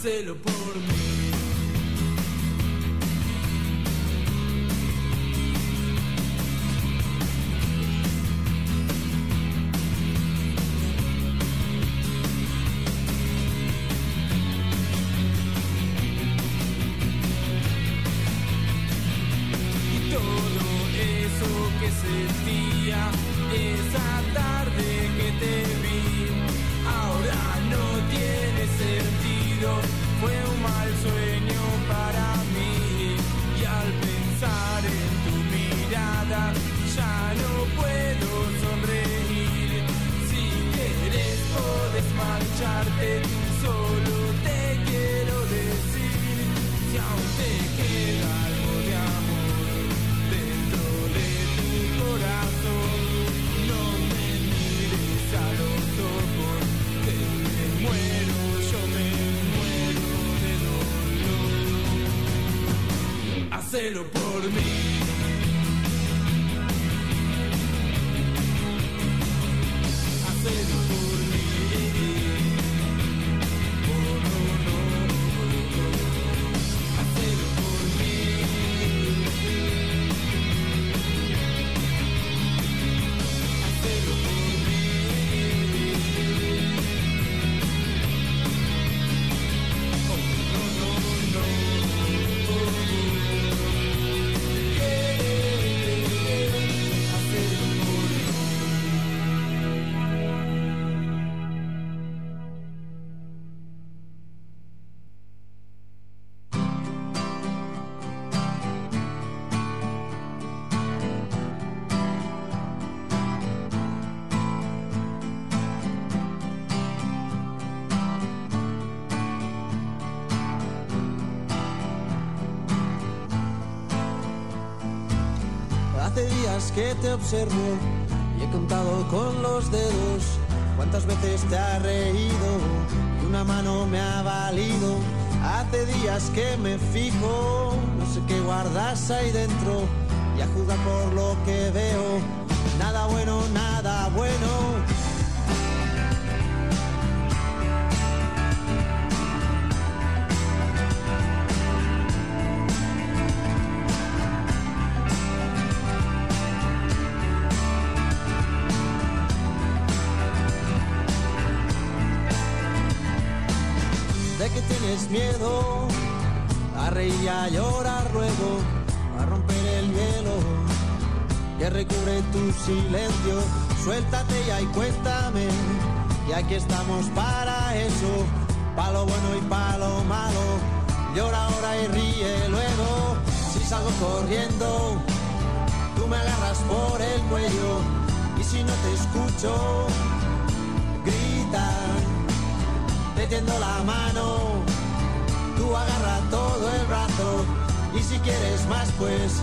Hacelo por mí. Que te observo y he contado con los dedos cuántas veces te has reído y una mano me ha valido. Hace días que me fijo, no sé qué guardas ahí dentro y a juzgar por lo que veo. Nada bueno, nada bueno. Silencio. Suéltate ya y cuéntame, y aquí estamos para eso, pa' lo bueno y pa' lo malo. Llora ahora y ríe luego, si salgo corriendo, tú me agarras por el cuello, y si no te escucho, grita. Te tiendo la mano, tú agarra todo el brazo. Y si quieres más pues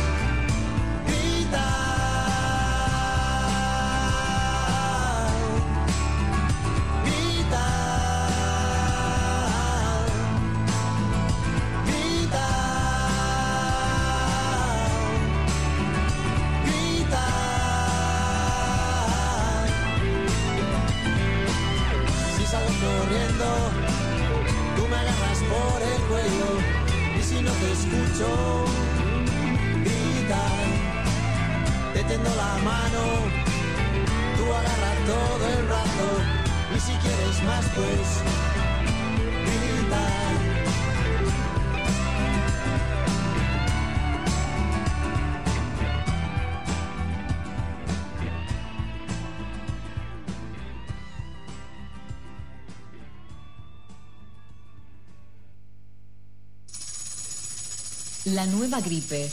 La nueva gripe.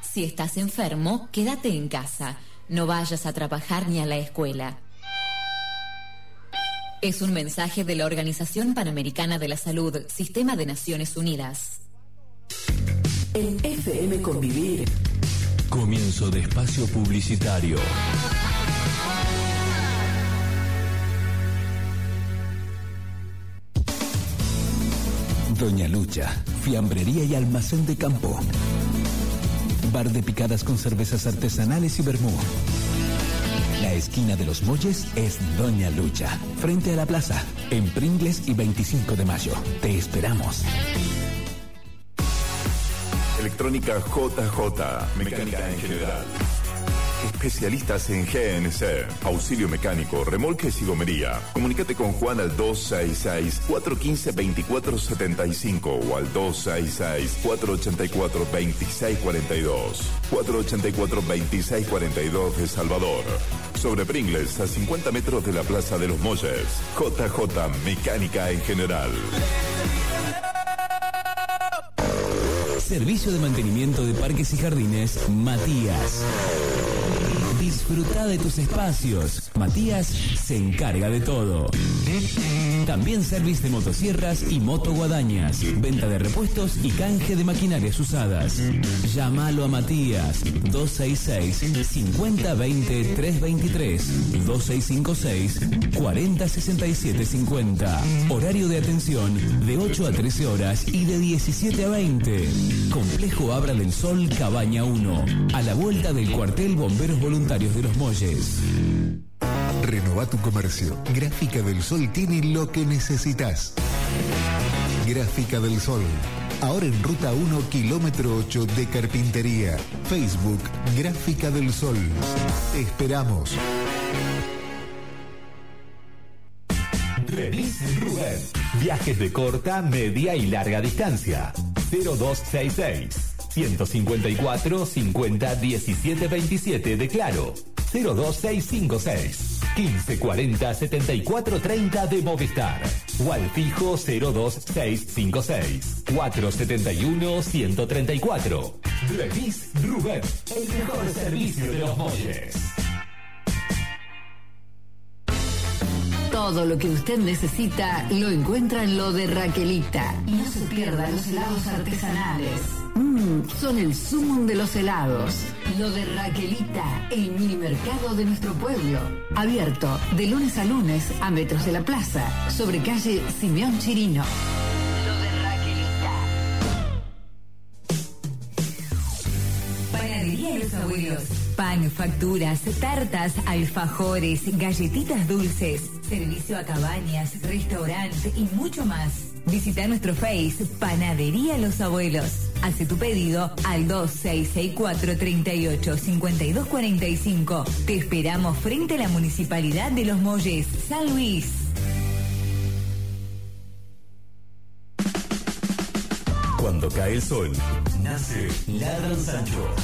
Si estás enfermo, quédate en casa. No vayas a trabajar ni a la escuela. Es un mensaje de la Organización Panamericana de la Salud, Sistema de Naciones Unidas. En FM Convivir. Comienzo de espacio publicitario. Doña Lucha, fiambrería y almacén de campo. Bar de picadas con cervezas artesanales y vermú. La esquina de los Molles es Doña Lucha, frente a la plaza, en Pringles y 25 de mayo. Te esperamos. Electrónica JJ, mecánica en general. Especialistas en GNC, auxilio mecánico, remolques y gomería. Comunícate con Juan al 266-415-2475 o al 266-484-2642. 484-2642 de Salvador. Sobre Pringles, a 50 metros de la Plaza de los Molles. JJ Mecánica en general. Servicio de mantenimiento de parques y jardines, Matías. Disfruta de tus espacios. Matías se encarga de todo. También servicio de motosierras y motoguadañas. Venta de repuestos y canje de maquinarias usadas. Llámalo a Matías 266 5020 323 2656 4067 50. Horario de atención de 8 a 13 horas y de 17 a 20. Complejo Abra del Sol Cabaña 1. A la vuelta del cuartel Bomberos Voluntarios de los Molles. Renova tu comercio. Gráfica del Sol tiene lo que necesitas. Gráfica del Sol. Ahora en ruta 1, kilómetro 8 de Carpintería. Facebook, Gráfica del Sol. Te esperamos. Remis Rubén. Viajes de corta, media y larga distancia. 0266 154 50 17 27 de Claro. 02656 1540 74 30 de Movistar. O al fijo 02656 471 134. Remis Rubén. El mejor servicio de los molles. Todo lo que usted necesita lo encuentra en lo de Raquelita. Y no se pierda los helados artesanales. Mmm, son el sumum de los helados. Lo de Raquelita, el mini mercado de nuestro pueblo. Abierto de lunes a lunes a metros de la plaza, sobre calle Simeón Chirino. Los Abuelos. Pan, facturas, tartas, alfajores, galletitas dulces, servicio a cabañas, restaurante y mucho más. Visita nuestro Face Panadería Los Abuelos. Hace tu pedido al 2664 38 5245. Te esperamos frente a la Municipalidad de Los Molles, San Luis. Cuando cae el sol, nace Ladran Sancho.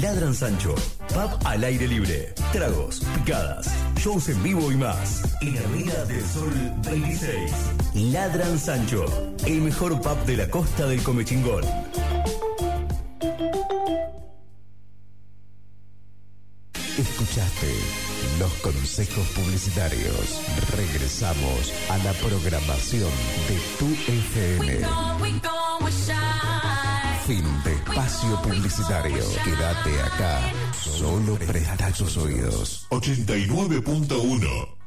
Ladran Sancho, pub al aire libre, tragos, picadas, shows en vivo y más. En Avenida del Sol 26. Ladran Sancho, el mejor pub de la costa del Comechingón. Escuchaste los consejos publicitarios. Regresamos a la programación de tu FM. Fin de espacio publicitario. Quédate acá. Solo presta tus oídos. 89.1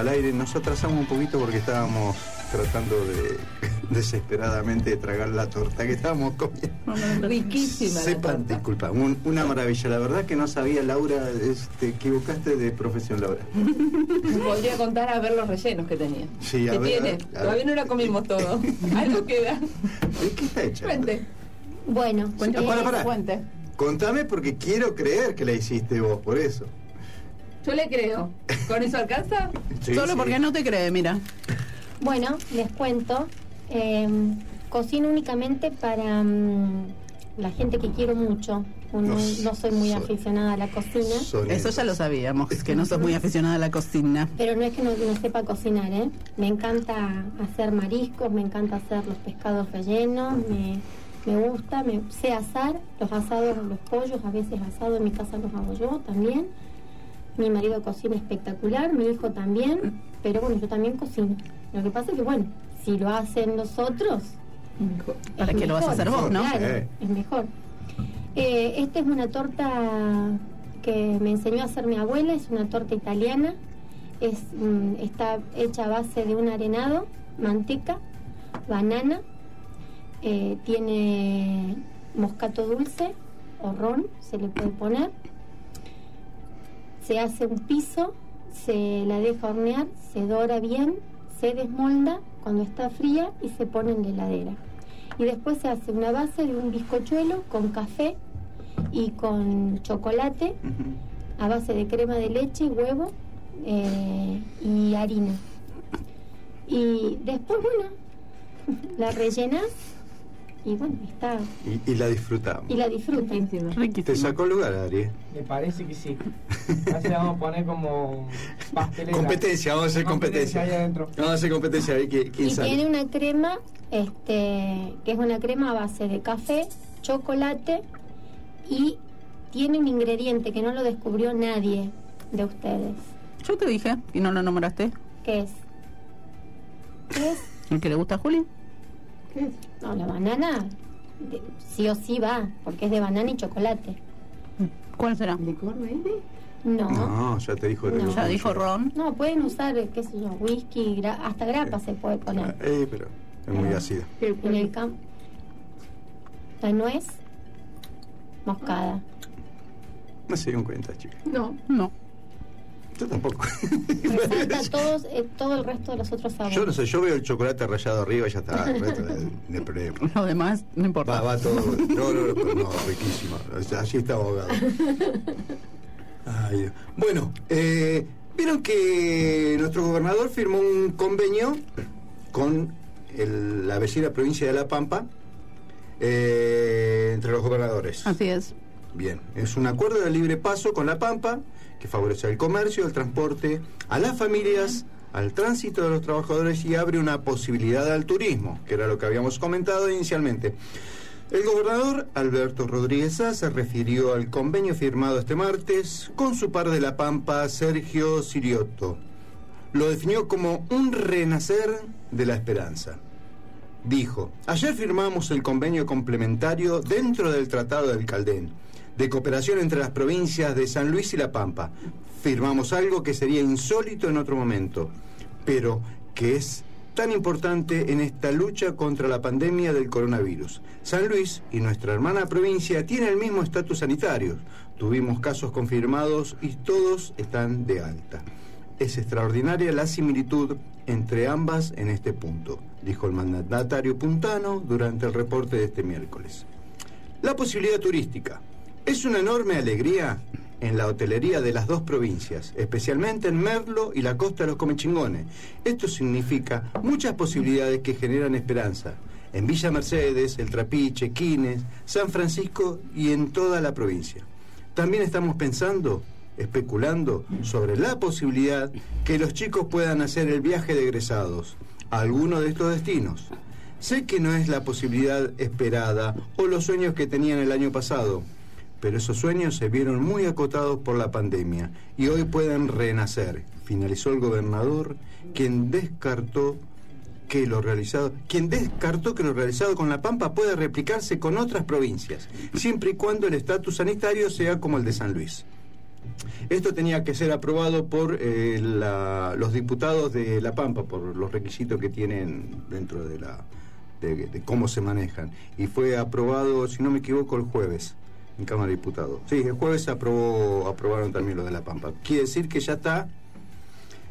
al aire. Nos atrasamos un poquito porque estábamos tratando de desesperadamente de tragar la torta que estábamos comiendo. Riquísima Sepan, disculpa, un- una maravilla. La verdad que no sabía, Laura, es- te equivocaste de profesión, Laura. Podría contar a ver los rellenos que tenía. Sí, a que ver, tiene. a a. Todavía no la comimos todo. Algo queda. ¿De qué está hecha? Cuente. Bueno, Cuenta, eh, para, para. Cuente. Contame porque quiero creer que la hiciste vos, por eso. Yo le creo. ¿Con eso alcanza? Sí, Solo sí. porque no te cree, mira. Bueno, les cuento. eh, cocino únicamente para mm, la gente que quiero mucho. No, No, no soy muy soy- aficionada a la cocina. Eso ya lo sabíamos, que no sos muy aficionada a la cocina. Pero no es que no, no sepa cocinar, ¿eh? Me encanta hacer mariscos, me encanta hacer los pescados rellenos, me, me gusta, me sé asar, los asados, los pollos, a veces asado en mi casa los hago yo también. Mi marido cocina espectacular, mi hijo también, pero bueno, yo también cocino. Lo que pasa es que, bueno, si lo hacen los otros, ¿Para qué lo vas a mejor, hacer vos, no? Claro, Eh. es mejor. Eh, esta es una torta que me enseñó a hacer mi abuela, es una torta italiana. Es, mm, está hecha a base de un arenado, manteca, banana, eh, tiene moscato dulce o ron, se le puede poner. Se hace un piso, se la deja hornear, se dora bien, se desmolda cuando está fría y se pone en la heladera. Y después se hace una base de un bizcochuelo con café y con chocolate a base de crema de leche, huevo eh, y harina. Y después, bueno, la rellenas y bueno, está. Y, y la disfrutamos. Y la disfrutan. Te sacó el lugar, Ari. Me parece que sí. Así vamos a poner como pastelera. Competencia, vamos a hacer competencia. ahí adentro. Vamos a hacer competencia, a ver qui- quién Y sale. tiene una crema, este, que es una crema a base de café, chocolate y tiene un ingrediente que no lo descubrió nadie de ustedes. Yo te dije y no lo nombraste. ¿Qué es? ¿Qué es? ¿El que le gusta a Juli? ¿Qué es? No, la banana de- sí o sí va, porque es de banana y chocolate. ¿Cuál será? ¿Licor? No. No, ya te dijo. No. Ya dijo Ron. No, pueden usar, qué sé yo, whisky, gra- hasta grapa se puede poner. Eh, pero es muy ácida. En el campo. La nuez moscada. No se dieron cuenta, chicas. No. No. Yo tampoco. Todos, eh, todo el resto de los otros sabores. Yo no sé, yo veo el chocolate rayado arriba y ya está. el resto de-. Lo demás no importa. Va, va todo. No, no, no, pero no, riquísimo. Así está. Ay, Dios. bueno, eh, vieron que nuestro gobernador firmó un convenio con el- la vecina provincia de La Pampa eh, entre los gobernadores. Así es. Bien, es un acuerdo de libre paso con La Pampa que favorece el comercio, el transporte, a las familias, al tránsito de los trabajadores y abre una posibilidad al turismo, que era lo que habíamos comentado inicialmente. El gobernador Alberto Rodríguez se refirió al convenio firmado este martes con su par de La Pampa, Sergio Siriotto. Lo definió como un renacer de la esperanza. Dijo, ayer firmamos el convenio complementario dentro del Tratado del Caldén, de cooperación entre las provincias de San Luis y La Pampa. Firmamos algo que sería insólito en otro momento, pero que es tan importante en esta lucha contra la pandemia del coronavirus. San Luis y nuestra hermana provincia tienen el mismo estatus sanitario. Tuvimos casos confirmados y todos están de alta. Es extraordinaria la similitud entre ambas en este punto, dijo el mandatario puntano durante el reporte de este miércoles. La posibilidad turística. Es una enorme alegría en la hotelería de las dos provincias, especialmente en Merlo y la costa de los Comechingones. Esto significa muchas posibilidades que generan esperanza. En Villa Mercedes, El Trapiche, Quines, San Francisco y en toda la provincia. También estamos pensando, especulando sobre la posibilidad que los chicos puedan hacer el viaje de egresados a alguno de estos destinos. Sé que no es la posibilidad esperada o los sueños que tenían el año pasado, pero esos sueños se vieron muy acotados por la pandemia y hoy pueden renacer, finalizó el gobernador, quien descartó que lo realizado, quien descartó que lo realizado con La Pampa puede replicarse con otras provincias, siempre y cuando el estatus sanitario sea como el de San Luis. Esto tenía que ser aprobado por eh, los diputados de La Pampa, por los requisitos que tienen dentro de la de cómo se manejan. Y fue aprobado, si no me equivoco, el jueves en Cámara de Diputados. Sí, el jueves aprobó, aprobaron también lo de La Pampa. Quiere decir que ya está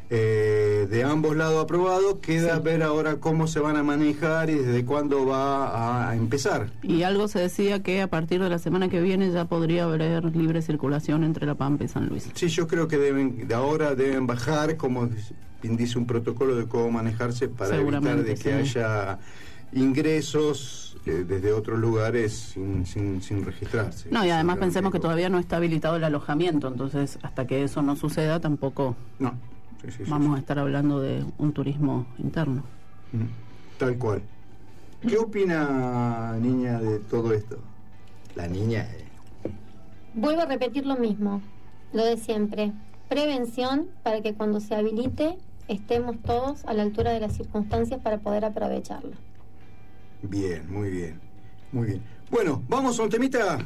eh, de ambos lados aprobado. Queda ver ahora cómo se van a manejar y desde cuándo va a, empezar. Y algo se decía que a partir de la semana que viene ya podría haber libre circulación entre La Pampa y San Luis. Sí, yo creo que deben, de ahora deben bajar, como indice un protocolo de cómo manejarse para evitar de que sí. haya ingresos eh, desde otros lugares sin, sin, sin registrarse. No, y además pensemos que todavía no está habilitado el alojamiento, entonces hasta que eso no suceda tampoco No. Sí, sí, sí, vamos a estar hablando de un turismo interno. Mm, Tal cual. ¿Qué opina, niña, de todo esto? La niña. eh, Vuelvo a repetir lo mismo, lo de siempre. Prevención para que cuando se habilite estemos todos a la altura de las circunstancias para poder aprovecharlo. Bien, muy bien. Muy bien. Bueno, vamos a un temita.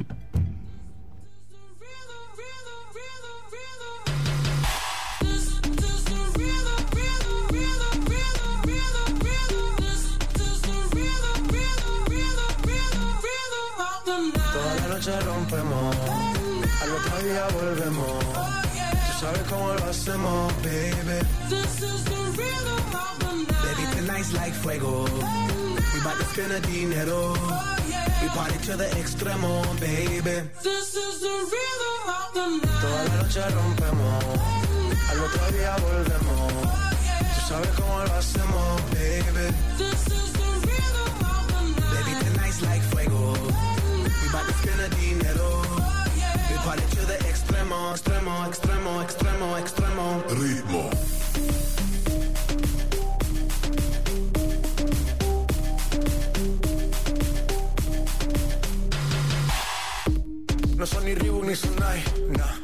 Toda la noche rompemos, al otro día volvemos. Tú sabes cómo lo hacemos, baby. Baby, tonight's like fuego. We bout to spend a dinero. We party to the extremo, baby. Toda la noche rompemos, al otro día volvemos. Tú sabes cómo lo hacemos, baby. Baby, tonight's like fuego. We bout to spend a dinero. We party to the extremo, extremo, extremo, extremo, extremo. Ritmo. No son ni Reebok ni Sonai, nah.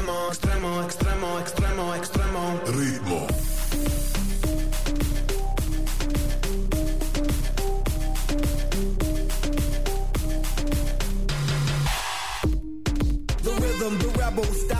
extremo, extremo, extremo, extremo, extremo. Ritmo. The rhythm, the rebel,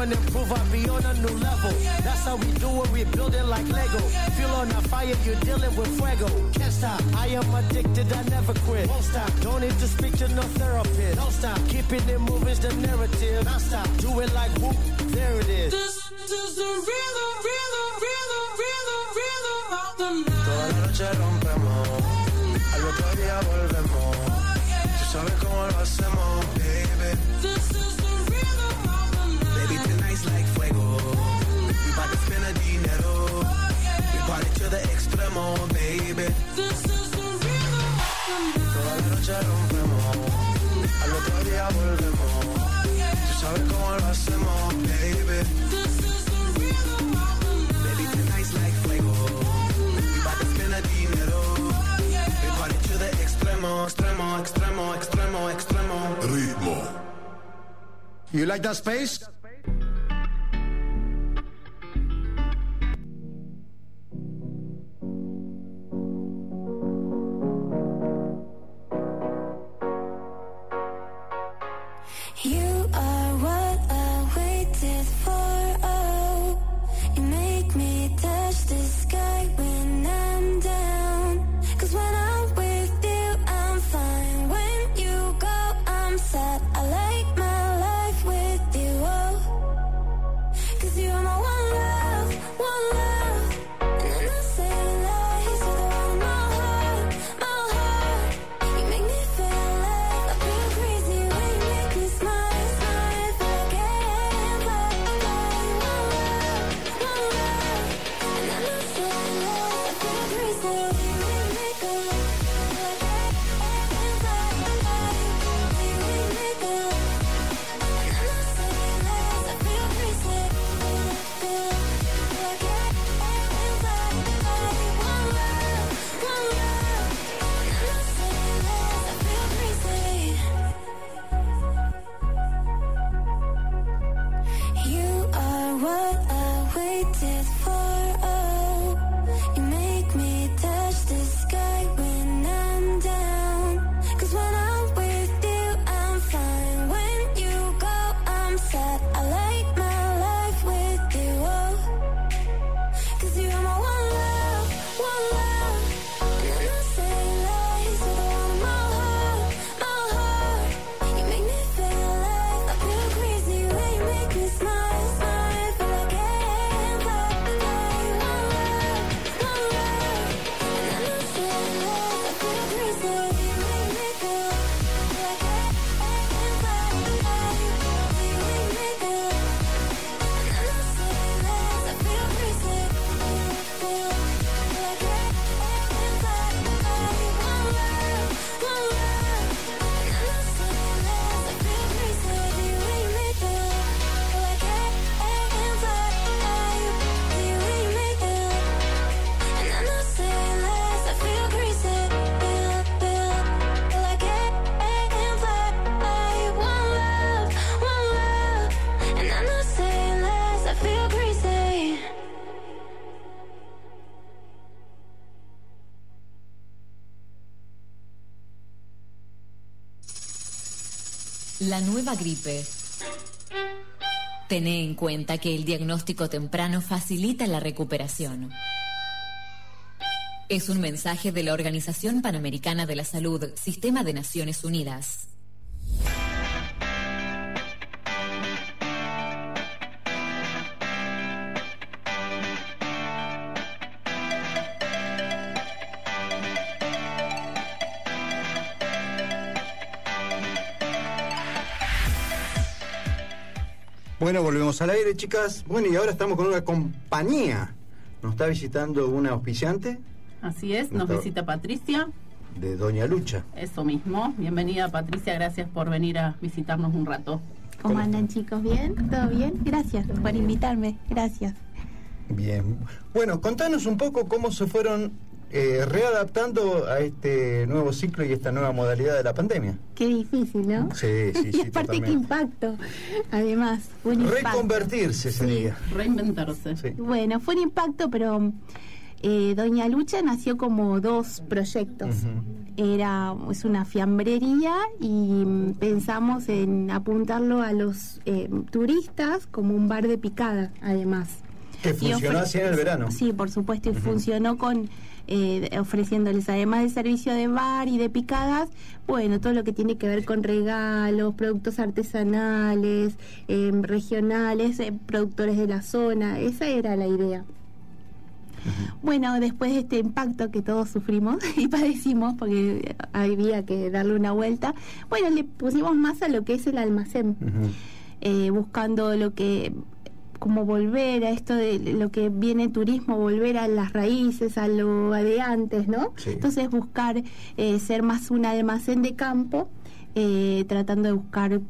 New and improve, I be on a new level. That's how we do it, we build it like Lego. Feel on a fire, you're dealing with fuego. Can't stop, I am addicted, I never quit. Won't stop, don't need to speak to no therapist. Don't stop, keeping it moving's the narrative. Non stop, do it like whoop, there it is. Toda la noche rompemos, al otro día volvemos. Tú sabes cómo lo hacemos, baby. Baby, Toda la noche rompemos, al otro día volvemos. Tú sabes cómo lo hacemos, baby. Baby, tonight's like fuego. We bout to spend a dinero. We party to the extremo, extremo, extremo, extremo, extremo. Ritmo. You like that space? La nueva gripe. Tené en cuenta que el diagnóstico temprano facilita la recuperación. Es un mensaje de la Organización Panamericana de la Salud, Sistema de Naciones Unidas. Chicas. Bueno, y ahora estamos con una compañía. Nos está visitando una auspiciante Así es, nos Está- visita Patricia. de Doña Lucha. Eso mismo. Bienvenida Patricia, gracias por venir a visitarnos un rato. ¿Cómo andan chicos? ¿Bien? ¿Todo bien? Gracias por invitarme. Gracias. Bien. Bueno, contanos un poco cómo se fueron eh, readaptando a este nuevo ciclo y esta nueva modalidad de la pandemia. Qué difícil, ¿no? Sí, sí, y sí, aparte qué impacto. Además, un impacto. Reconvertirse sería. Reinventarse. Bueno, fue un impacto, pero eh, Doña Lucha nació como dos proyectos. Era es una fiambrería y mm, pensamos en apuntarlo a los eh, turistas como un bar de picada, además. Que funcionó así en el verano. Sí, por supuesto, y funcionó con eh, ofreciéndoles, además del servicio de bar y de picadas, bueno, todo lo que tiene que ver con regalos, productos artesanales, eh, regionales, eh, productores de la zona, esa era la idea. Bueno, después de este impacto que todos sufrimos y padecimos, porque había que darle una vuelta, bueno, le pusimos más a lo que es el almacén. Eh, buscando lo que como volver a esto de lo que viene turismo, volver a las raíces, a lo de antes, ¿no? Sí. Entonces buscar eh, ser más un almacén de campo, eh, tratando de buscar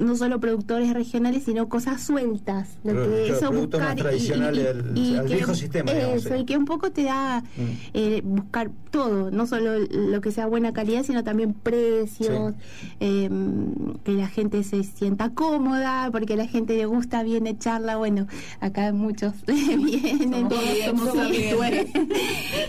no solo productores regionales, sino cosas sueltas. Lo que eso buscar y- tradicionales y- al- y al que- viejo sistema, digamos, Eso, sí. y que un poco te da eh, buscar todo, no solo lo que sea buena calidad, sino también precios, eh, que la gente se sienta cómoda, porque a la gente le gusta, viene charla, bueno, acá muchos vienen Somos sí, ambientes.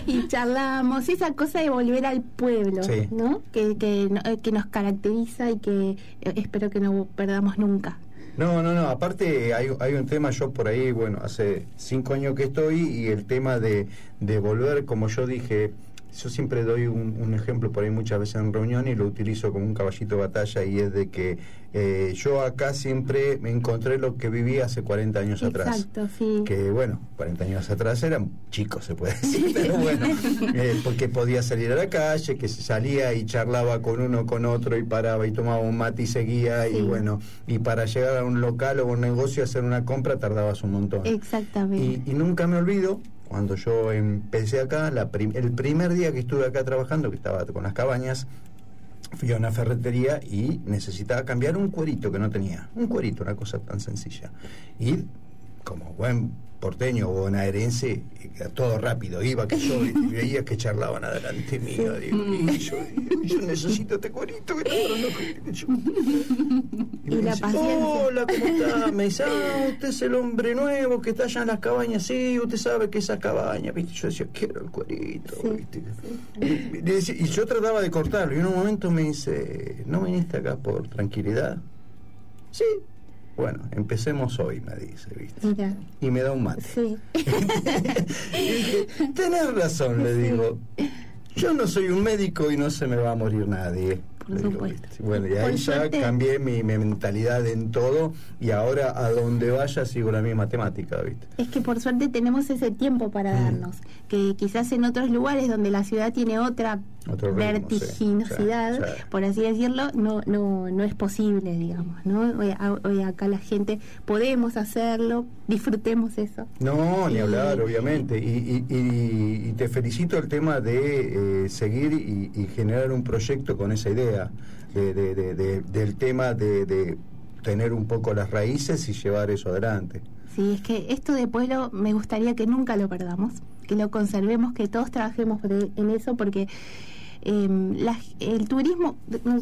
y charlamos, esa cosa de volver al pueblo, Sí. ¿no? Que, que, no- eh, que nos caracteriza y que eh, espero que no perdamos nunca. No, no, no. Aparte hay, hay un tema, yo por ahí, bueno, hace cinco años que estoy y el tema de, de volver, como yo dije, yo siempre doy un, un ejemplo por ahí muchas veces en reunión y lo utilizo como un caballito de batalla y es de que eh, yo acá siempre me encontré lo que viví hace 40 años atrás. Exacto, sí. Que bueno, 40 años atrás eran chicos, se puede decir, pero bueno, eh, porque podía salir a la calle, que se salía y charlaba con uno, con otro y paraba y tomaba un mate y seguía y bueno, y para llegar a un local o un negocio a hacer una compra tardabas un montón. Exactamente. Y, y nunca me olvido cuando yo empecé acá, el primer día que estuve acá trabajando, que estaba con las cabañas, fui a una ferretería y necesitaba cambiar un cuerito que no tenía. Un cuerito, una cosa tan sencilla. Y como buen porteño o bonaerense, todo rápido, iba que yo y veía que charlaban adelante mío. digo, y yo, yo necesito este cuerito que está loco. Y me dice. Hola, ¿cómo está? Me dice, ah, usted es el hombre nuevo que está allá en las cabañas. Sí, usted sabe que esa cabaña, ¿viste? Yo decía, quiero el cuerito, ¿viste? Y, le decía- y yo trataba de cortarlo. Y en un momento me dice, ¿no viniste acá por tranquilidad? Sí. Bueno, empecemos hoy, me dice, ¿viste? Mira, Y me da un mate. sí. Tenés razón, le digo. Yo no soy un médico y no se me va a morir nadie. Por digo, supuesto. Bueno, y ahí ya cambié mi, mi mentalidad en todo y ahora a donde vaya sigo la misma temática, ¿viste? Es que por suerte tenemos ese tiempo para Mm. darnos, que quizás en otros lugares donde la ciudad tiene otra Otro ritmo, vertiginosidad, sí, sí, sí. por así decirlo, no no no es posible, digamos, ¿no? Hoy, acá la gente podemos hacerlo, disfrutemos eso. No, ni Y- hablar, obviamente. Y, y- y- y te felicito el tema de eh, seguir y, y generar un proyecto con esa idea, de, de- de- de- del tema de, de tener un poco las raíces y llevar eso adelante. Sí, es que esto de pueblo me gustaría que nunca lo perdamos, que lo conservemos, que todos trabajemos de- en eso, porque eh, la- el turismo,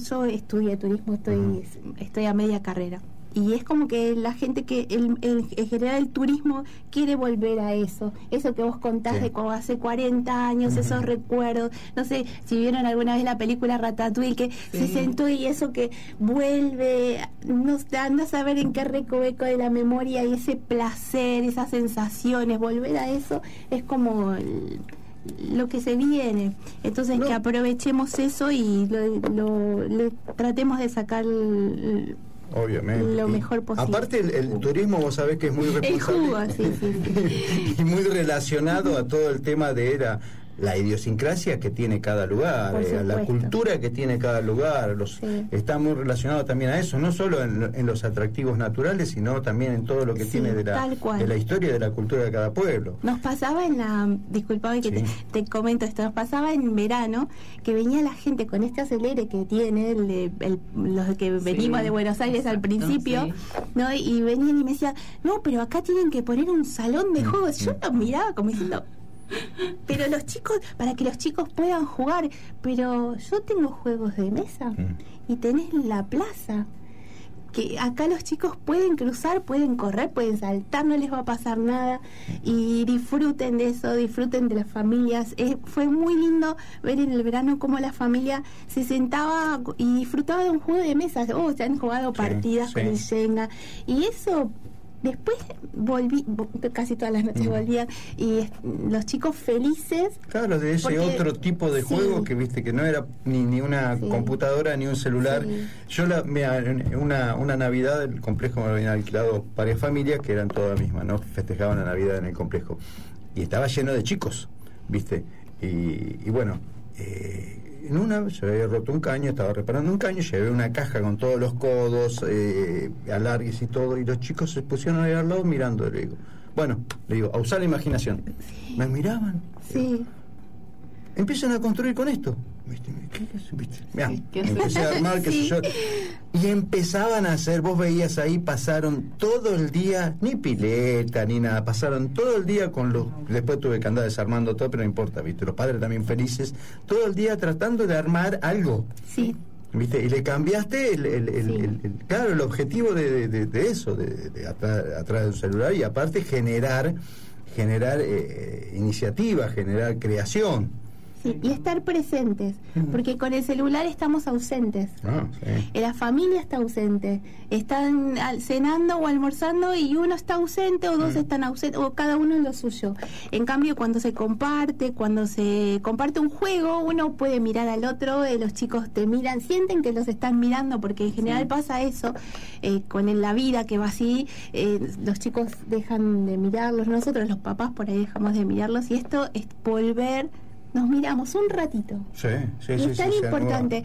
yo estudié turismo, estoy, estoy a media carrera. Y es como que la gente que, el, el- en general el turismo quiere volver a eso, eso que vos contás Sí. de como hace 40 años, esos recuerdos, no sé si vieron alguna vez la película Ratatouille, que se sentó y eso que vuelve, nos anda a saber en qué recoveco de la memoria y ese placer, esas sensaciones, volver a eso es como el- lo que se viene. Entonces que aprovechemos eso y lo, lo- le tratemos de sacar el- Obviamente. Lo mejor posible. Aparte, el, el turismo, vos sabés que es muy el responsable. jugo, sí, sí. y muy relacionado a todo el tema de la, la idiosincrasia que tiene cada lugar, eh, la cultura que tiene cada lugar. Los, Sí. Está muy relacionado también a eso, no solo en, en los atractivos naturales, sino también en todo lo que Sí, tiene de la, de la historia y de la cultura de cada pueblo. Nos pasaba en la, disculpame que te, te comento esto, nos pasaba en verano que venía la gente con este acelere que tiene, el, de- el- los que venimos de Buenos Aires al principio, sí. ¿no? Y venían y me decían, no, pero acá tienen que poner un salón Mm, de juegos. Yo los miraba como diciendo, pero los chicos, para que los chicos puedan jugar, pero yo tengo juegos de mesa Mm. y tenés la plaza que acá los chicos pueden cruzar, pueden correr, pueden saltar, no les va a pasar nada y disfruten de eso, disfruten de las familias. Eh, fue muy lindo ver en el verano cómo la familia se sentaba y disfrutaba de un juego de mesa. Oh, se han jugado partidas con el Shenga y eso después volví, vo- casi todas las noches Mm. volvían y los chicos felices. Claro, de ese Porque- otro tipo de sí. juego que viste que no era ni, ni una Sí. computadora ni un celular. Sí. Yo la, mira, una, una Navidad el complejo me lo habían alquilado varias familias que eran todas mismas, ¿no? Festejaban la Navidad en el complejo. Y estaba lleno de chicos, ¿viste? Y, y bueno, eh, en una se había roto un caño, estaba reparando un caño, llevé una caja con todos los codos, eh, alargues y todo, y los chicos se pusieron ahí al lado mirando, le digo. Bueno, le digo, a usar la imaginación. Me miraban. Sí. Empiezan a construir con esto. ¿Viste? ¿Qué es? ¿Viste? Mirá, ¿qué empecé a armar, qué sé Sí. yo. Y empezaban a hacer, vos veías ahí, pasaron todo el día, ni pileta, ni nada, pasaron todo el día con los. Después tuve que andar desarmando todo, pero no importa, ¿viste? Los padres también felices, todo el día tratando de armar algo. Sí. ¿Viste? Y le cambiaste el, el- el- claro, el objetivo de, de- de eso, de, de atrás, atrás de un celular, y aparte generar, generar eh, iniciativa, generar creación. Sí, y estar presentes, porque con el celular estamos ausentes. Ah, sí. Eh, La familia está ausente. Están al- cenando o almorzando y uno está ausente o dos están ausentes o cada uno en lo suyo. En cambio, cuando se comparte, cuando se comparte un juego, uno puede mirar al otro, eh, los chicos te miran, sienten que los están mirando porque en general pasa eso eh, con la vida que va así, eh, los chicos dejan de mirarlos, nosotros los papás por ahí dejamos de mirarlos y esto es volver, nos miramos un ratito. Sí, sí, y sí. es tan sí, esa importante.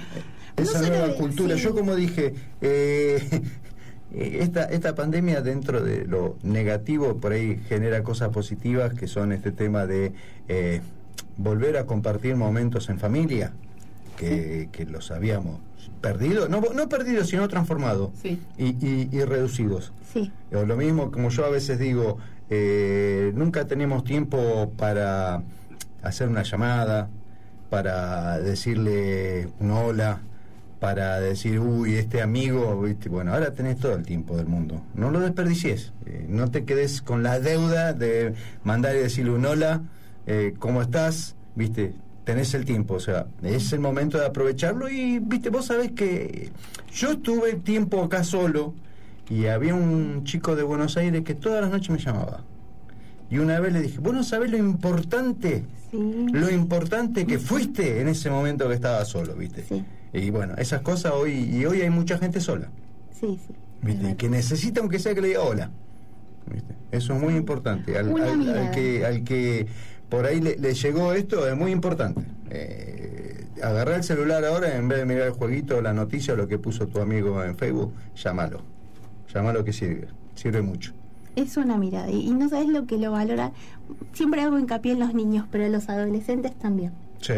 esa No solo nueva de- cultura. sí. Yo como dije, eh, esta, esta pandemia dentro de lo negativo por ahí genera cosas positivas que son este tema de eh, volver a compartir momentos en familia, que, que los habíamos perdido, no, no perdidos, sino transformados Sí. y, y- y reducidos. Sí. O lo mismo, como yo a veces digo, eh, nunca tenemos tiempo para hacer una llamada, para decirle un hola, para decir, uy, este amigo, ¿viste? bueno, ahora tenés todo el tiempo del mundo. No lo desperdicies, eh, no te quedes con la deuda de mandar y decirle un hola, eh, ¿cómo estás? ¿Viste? Tenés el tiempo, o sea, es el momento de aprovecharlo y, viste, vos sabés que yo estuve tiempo acá solo y había un chico de Buenos Aires que todas las noches me llamaba. Y una vez le dije, vos no sabés lo importante, lo importante que fuiste en ese momento que estaba solo, ¿viste? Y bueno, esas cosas hoy, y hoy hay mucha gente sola, Sí, sí. ¿viste? Que necesita aunque sea que le diga hola. ¿viste? Eso es muy importante. Al, al- al que, al que por ahí le, le llegó esto es muy importante. Eh, agarrar el celular ahora en vez de mirar el jueguito, la noticia o lo que puso tu amigo en Facebook, llámalo. Llámalo que sirve, sirve mucho. Es una mirada y, y no sabes lo que lo valora. Siempre hago hincapié en los niños, pero los adolescentes también. Sí,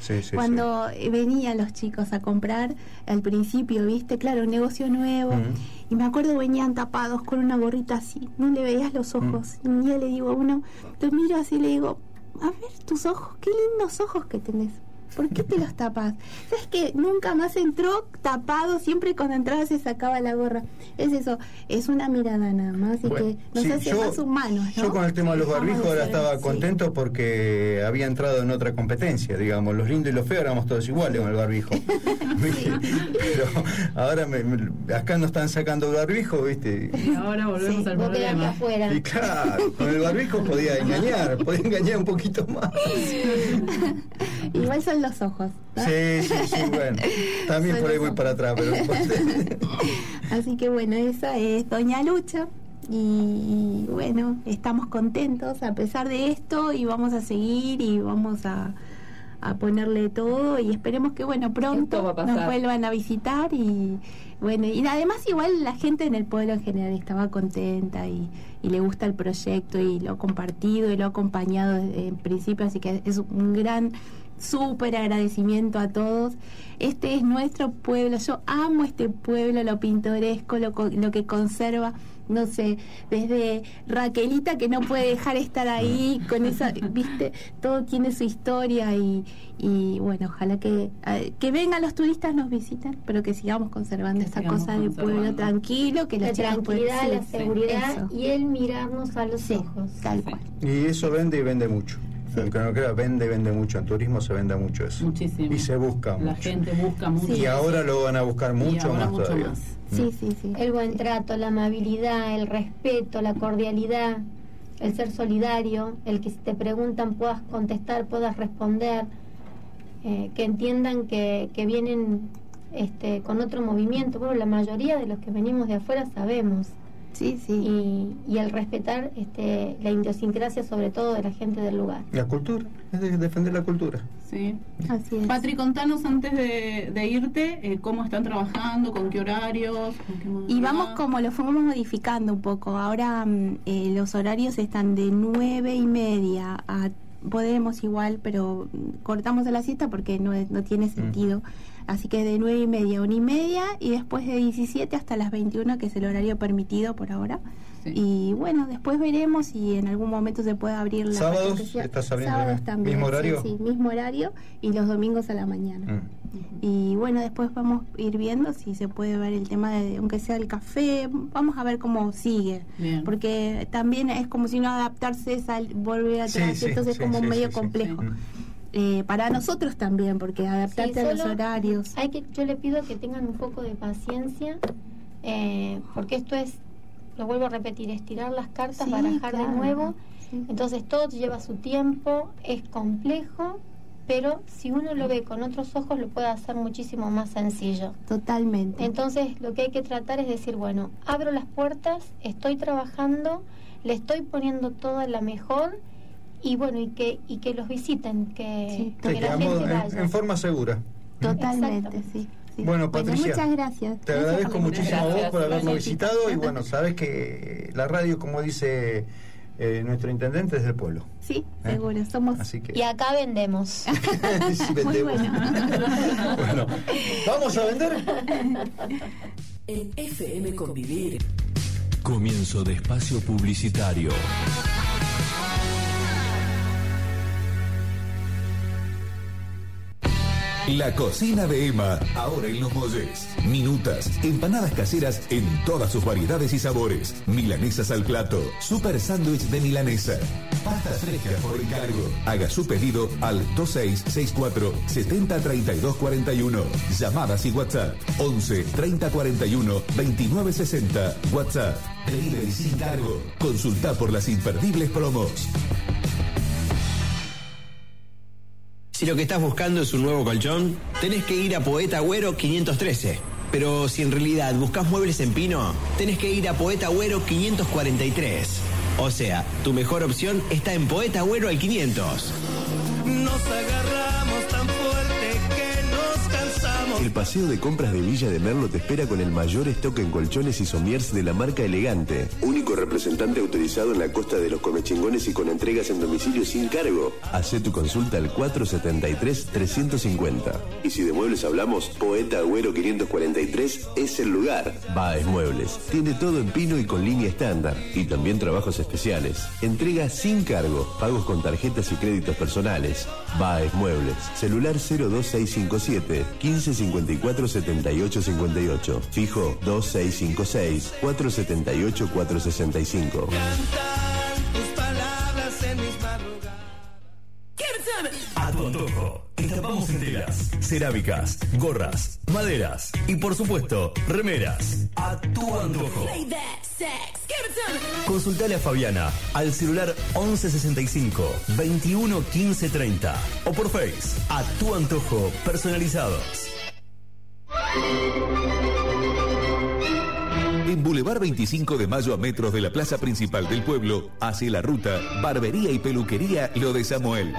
sí, sí. Cuando eh, venían los chicos a comprar, al principio, viste, claro, un negocio nuevo, Mm. y me acuerdo venían tapados con una gorrita así, no le veías los ojos. Y un día le digo a uno, te miro así y le digo, a ver tus ojos, qué lindos ojos que tenés. ¿Por qué te los tapas? ¿Sabes que nunca más entró tapado? Siempre cuando entraba se sacaba la gorra. Es eso, es una mirada nada más y Bueno, que nos sí, hace yo- más humanos. ¿no? Yo con el tema de los barbijos ahora estaba sí. contento porque había entrado en otra competencia, digamos, los lindos y los feos éramos todos iguales con el barbijo. Pero ahora me- me- acá nos están sacando el barbijo, ¿viste? Y ahora volvemos al Vos quedate problema. afuera. Y claro, con el barbijo podía engañar, podía engañar un poquito más. Igual son los ojos. ¿no? Sí, sí, sí, bueno. También por ahí voy para atrás, pero. Así que bueno, esa es Doña Lucha. Y, y, bueno, estamos contentos a pesar de esto y vamos a seguir y vamos a, a ponerle todo y esperemos que bueno pronto nos vuelvan a visitar y bueno y además igual la gente en el pueblo en general estaba contenta y, y le gusta el proyecto y lo ha compartido y lo ha acompañado desde en principio así que es un gran súper agradecimiento a todos. Este es nuestro pueblo. Yo amo este pueblo, lo pintoresco, lo, co- lo que conserva. No sé, desde Raquelita que no puede dejar estar ahí con esa, viste, todo tiene su historia y, y bueno, ojalá que, que vengan los turistas, nos visiten, pero que sigamos conservando esta sigamos cosa de pueblo tranquilo, que La pueden- tranquilidad, sí, la seguridad eso. y el mirarnos a los Sí, ojos. tal cual. Y eso vende y vende mucho. Aunque no crea, vende y vende mucho. En turismo se vende mucho eso. Muchísimo. Y se busca La mucho. gente busca mucho. Y ahora lo van a buscar mucho ahora más mucho todavía. más. Sí, sí, sí. El buen trato, la amabilidad, el respeto, la cordialidad, el ser solidario, el que si te preguntan puedas contestar, puedas responder, eh, que entiendan que, que vienen este, con otro movimiento. Bueno, la mayoría de los que venimos de afuera sabemos. Sí, sí. Y, y el respetar este, la idiosincrasia, sobre todo de la gente del lugar. La cultura, es de defender la cultura. Sí. Así es. Patri, contanos antes de, de irte eh, cómo están trabajando, con qué horarios. con qué Y vamos como lo fuimos modificando un poco. Ahora mm, eh, los horarios están de nueve y media a podemos igual, pero mm, cortamos a la siesta porque no tiene sentido. Así que de nueve y media a una y media y después de 17 hasta las 21, que es el horario permitido por ahora. Y bueno, después veremos si en algún momento se puede abrir la ¿Sábados? ¿Estás abriendo Sábados también. mismo horario? Sí, mismo horario y los domingos a la mañana. Mm. Y bueno, después vamos a ir viendo si se puede ver el tema de, aunque sea el café, vamos a ver cómo sigue. Bien. Porque también es como si no adaptarse es al volver atrás, sí, entonces sí, es como sí, medio sí, sí. complejo. Mm. Eh, para nosotros también, porque adaptarte Sí, a los horarios. Hay que, yo le pido que tengan un poco de paciencia, eh, porque esto es, lo vuelvo a repetir, estirar las cartas, Sí, barajar claro. de nuevo. Sí. Entonces todo lleva su tiempo, es complejo, pero si uno lo ve con otros ojos lo puede hacer muchísimo más sencillo. Totalmente. Entonces lo que hay que tratar es decir, bueno, abro las puertas, estoy trabajando, le estoy poniendo toda la mejor y bueno, y que, y que los visiten, que, Sí, que la quedamos gente en, vaya. en forma segura. Totalmente, sí. sí. Bueno, Patricia, muchas gracias. Te agradezco muchísimo a vos por habernos Gracias. visitado y bueno, sabes que la radio, como dice eh, nuestro intendente, es del pueblo. Sí, ¿Eh? seguro, somos... Así que Y acá vendemos. sí, vendemos. bueno, vamos a vender. En FM Convivir. Comienzo de espacio publicitario. La cocina de Emma, ahora en Los Molles. Minutas, empanadas caseras en todas sus variedades y sabores. Milanesas al plato, super sándwich de milanesa. Pastas frescas por encargo. Haga su pedido al 2664 703241. Llamadas y WhatsApp 11 3041 2960. WhatsApp. Delivery sin cargo. Consulta por las imperdibles promos. Si lo que estás buscando es un nuevo colchón, tenés que ir a Poeta Agüero 513. Pero si en realidad buscas muebles en pino, tenés que ir a Poeta Agüero 543. O sea, tu mejor opción está en Poeta Agüero al 500. Nos agarramos El paseo de compras de Villa de Merlo te espera con el mayor stock en colchones y somiers de la marca Elegante. Único representante autorizado en la costa de los comechingones y con entregas en domicilio sin cargo. Hacé tu consulta al 473-350. Y si de muebles hablamos, Poeta Agüero 543 es el lugar. Baez Muebles. Tiene todo en pino y con línea estándar. Y también trabajos especiales. Entrega sin cargo. Pagos con tarjetas y créditos personales. Baez Muebles. Celular 02657 1554 78 58. Fijo 2656 478 465. Tus palabras en mis madrugadas. A tu antojo. Destapamos enteras, cerámicas, gorras, maderas y por supuesto, remeras. A tu antojo. Consultale a Fabiana al celular 1165 21 15 30 o por Face a tu antojo personalizados. En Boulevard 25 de Mayo a metros de la plaza principal del pueblo, hacia la ruta Barbería y Peluquería Lo de Samuel.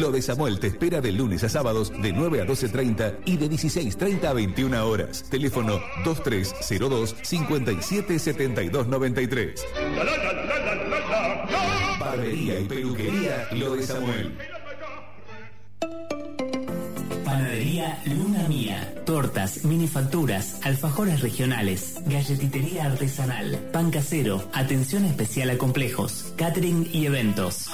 Lo de Samuel te espera de lunes a sábados de 9 a 12.30 y de 16.30 a 21 horas. Teléfono 2302 577293. Barbería y Peluquería Lo de Samuel. Panadería Luna Mía. Tortas, minifacturas, alfajores regionales, galletitería artesanal, pan casero, atención especial a complejos, catering y eventos.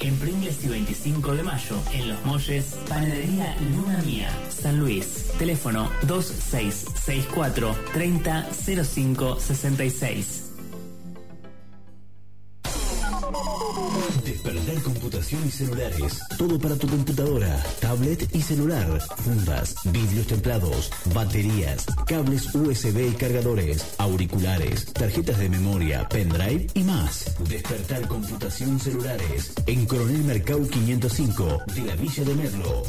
En Pringles y 25 de mayo, en Los Molles, Panadería Luna Mía, San Luis. Teléfono 2664 300566. Despertar computación y celulares. Todo para tu computadora, tablet y celular. Fundas, vidrios templados, baterías, cables USB y cargadores, auriculares, tarjetas de memoria, pendrive y más. Despertar computación celulares. En Coronel Mercado 505 de la Villa de Merlo.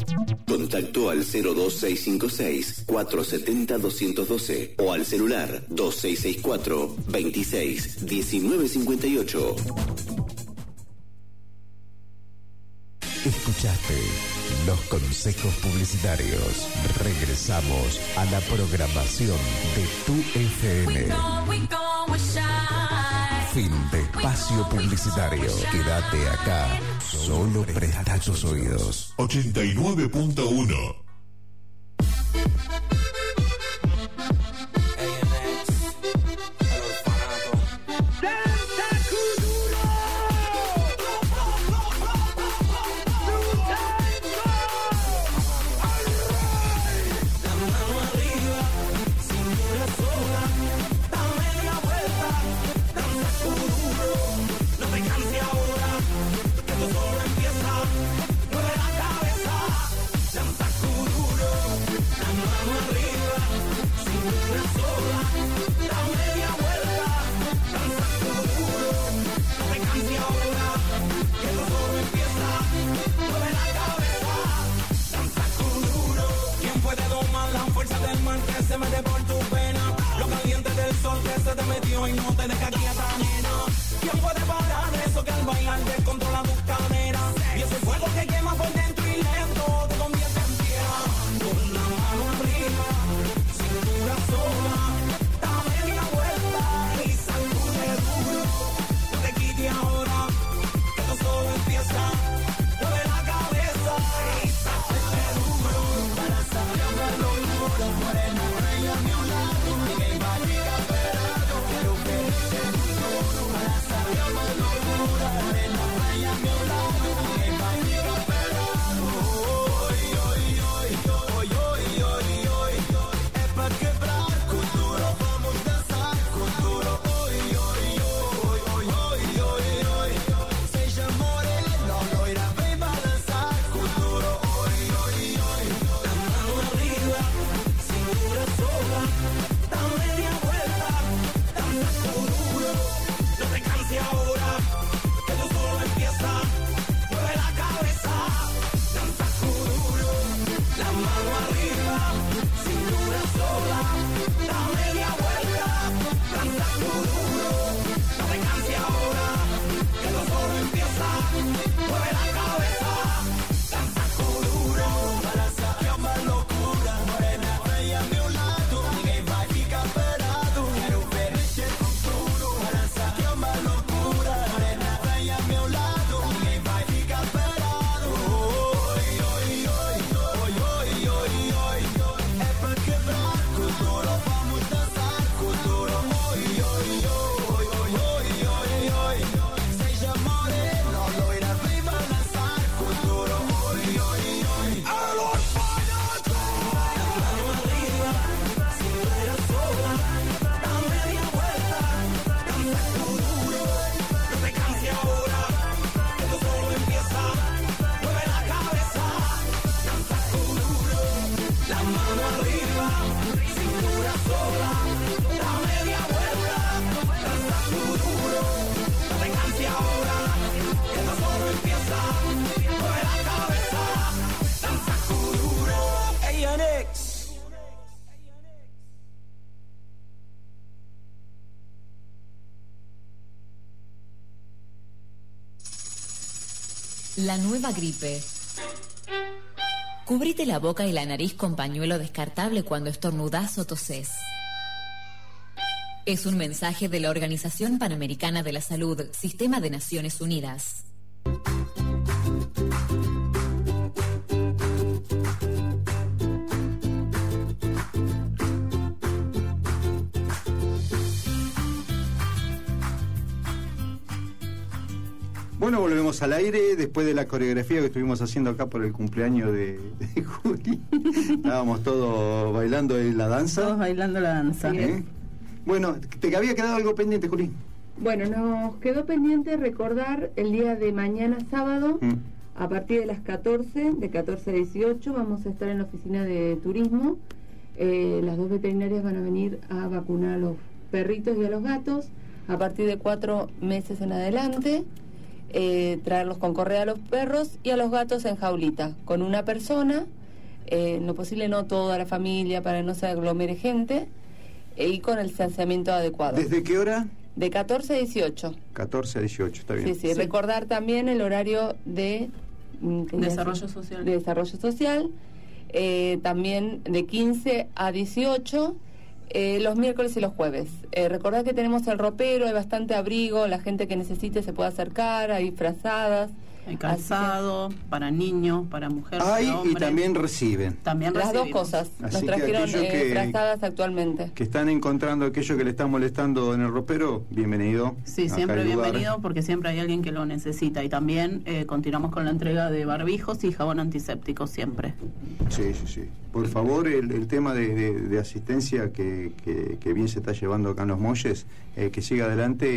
Contacto al 02656 470 212 o al celular 2664 26 1958. Escuchaste los consejos publicitarios. Regresamos a la programación de tu FM. Fin de espacio publicitario. Quédate acá. Solo presta tus oídos. 89.1 Yo en no te a quieta La nueva gripe. Cubrite la boca y la nariz con pañuelo descartable cuando estornudás o tosés. Es un mensaje de la Organización Panamericana de la Salud, Sistema de Naciones Unidas. Al aire después de la coreografía que estuvimos haciendo acá por el cumpleaños de, de Juli. Estábamos todos bailando en la danza. Todos bailando la danza. ¿Eh? Bueno, te había quedado algo pendiente, Juli. Bueno, nos quedó pendiente recordar el día de mañana sábado, Mm. a partir de las 14, de 14 a 18, vamos a estar en la oficina de turismo. Eh, las dos veterinarias van a venir a vacunar a los perritos y a los gatos a partir de cuatro meses en adelante. Eh, traerlos con correa a los perros y a los gatos en jaulita, con una persona, eh, en lo posible no toda la familia para que no se aglomere gente, eh, y con el distanciamiento adecuado. ¿Desde qué hora? De 14 a 18. 14 a 18, está bien. Sí, sí, recordar también el horario de mm, ¿qué Desarrollo es? social. De desarrollo social, eh, también de 15 a 18, eh, los miércoles y los jueves. Eh, recordar que tenemos el ropero, hay bastante abrigo, la gente que necesite se puede acercar, hay frazadas. Calzado para niños, para mujeres, Hay para y también reciben. También Las dos cosas. Así Nos trajeron eh, que- actualmente. Que están encontrando aquello que le está molestando en el ropero, bienvenido. Sí, siempre bienvenido porque siempre hay alguien que lo necesita. Y también eh, continuamos con la entrega de barbijos y jabón antiséptico siempre. Sí, sí, sí. Por favor, el, el tema de, de- de asistencia que, que- que bien se está llevando acá en los Molles, eh, que siga adelante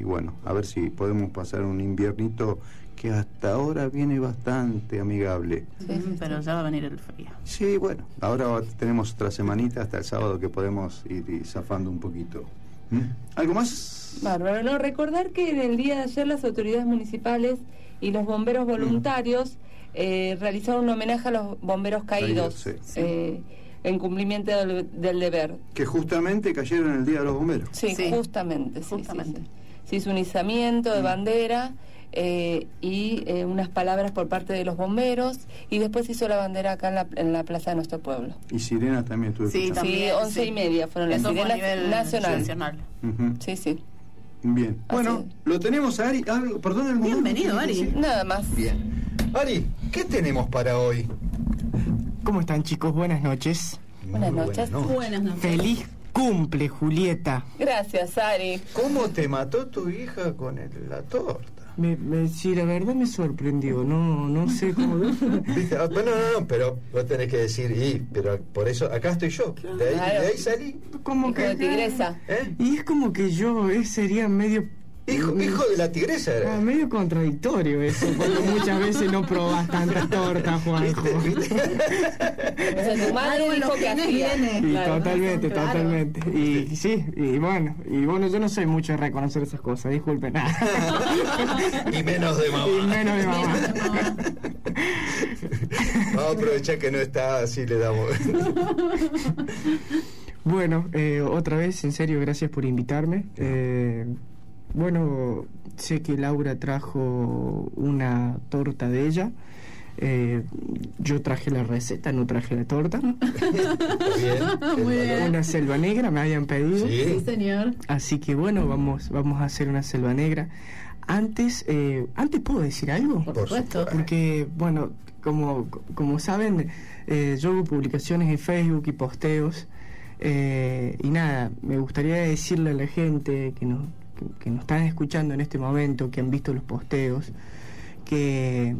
y bueno, a ver si podemos pasar un inviernito que hasta ahora viene bastante amigable. Mm, Pero ya va a venir el frío. Sí, bueno, ahora tenemos otra semanita hasta el sábado que podemos ir, zafando un poquito. ¿Mm? ¿Algo más? Bárbaro, no, recordar que en el día de ayer las autoridades municipales y los bomberos voluntarios eh, realizaron un homenaje a los bomberos caídos Caídos, sí. eh, en cumplimiento del, del deber. Que justamente cayeron el Día de los Bomberos. Sí, justamente. sí, sí, sí. Se hizo un izamiento de bandera eh, y eh, unas palabras por parte de los bomberos y después hizo la bandera acá en la, en la plaza de nuestro pueblo. Y Sirena también estuve Sí, sí, once y media fueron las Eso sirenas nivel nacional. nacional. Sí, sí. Bien. Bueno, lo tenemos a Ari. Algo- perdón, ¿algo más? Bienvenido, Ari. Nada más. Bien. Ari, ¿qué tenemos para hoy? ¿Cómo están chicos? Buenas noches. Buenas noches. Buenas noches. Feliz cumple, Julieta. Gracias, Ari. ¿Cómo te mató tu hija con el- la torta? Me, me- sí, la verdad me sorprendió. No, no sé cómo. ¿Viste? Ah, Bueno, no, no, pero vos tenés que decir, y, pero por eso acá estoy yo. De ahí, de ahí salí. Como Hijo de tigresa. ¿Eh? Y es como que yo eh, sería medio. Hijo, hijo de la tigresa Ah, era. medio contradictorio eso, cuando muchas veces no probas tanta torta, Juanjo. O sea, tu madre dijo que viene. Y Claro. totalmente, claro. totalmente. Y sí, y bueno, y bueno, yo no soy mucho de reconocer esas cosas, disculpen. Y menos de mamá. y menos de mamá. Vamos a aprovechar que no está, así le damos. Bueno, eh, otra vez, en serio, gracias por invitarme. Eh, bueno, sé que Laura trajo una torta de ella. Eh, yo traje la receta, no traje la torta. Muy bien. Una selva negra me habían pedido. Sí, señor. Así que bueno, vamos, vamos a hacer una selva negra. Antes, eh, antes puedo decir algo. Por supuesto. Porque, bueno, como, como saben, eh, yo hago publicaciones en Facebook y posteos. eh, y nada, me gustaría decirle a la gente que nos, que, que nos están escuchando en este momento, que han visto los posteos, que,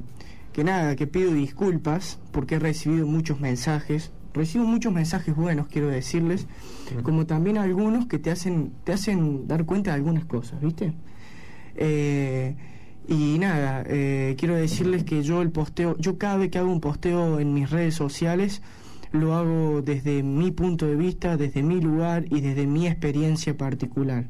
que nada, que pido disculpas porque he recibido muchos mensajes. Recibo muchos mensajes buenos, quiero decirles, como también algunos que te hacen, te hacen dar cuenta de algunas cosas, ¿viste? Eh, y nada, eh, quiero decirles que yo el posteo, yo cada vez que hago un posteo en mis redes sociales, lo hago desde mi punto de vista, desde mi lugar y desde mi experiencia particular.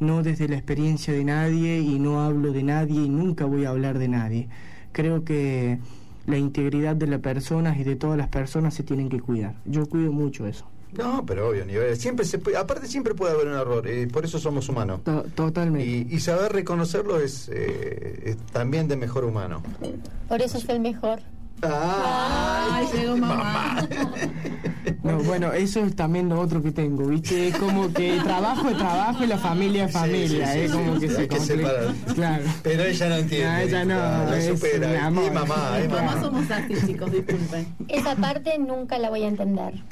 No desde la experiencia de nadie y no hablo de nadie y nunca voy a hablar de nadie. Creo que la integridad de las personas y de todas las personas se tienen que cuidar. Yo cuido mucho eso. No, pero obvio, nivel. Siempre se puede- aparte siempre puede haber un error, eh, por eso somos humanos. totalmente. Y, y saber reconocerlo es, eh, es también de mejor humano. Por eso es el mejor. Ah, llegó mamá. No, bueno, eso es también lo otro que tengo, ¿viste? Es como que trabajo es trabajo y la familia es familia, sí, sí, es como sí, que se que complica. Claro. Pero ella no entiende. No, ella no, la es supera. amor. Y mamá, y Mamá mamá. somos así, chicos, disculpen. Esa parte nunca la voy a entender.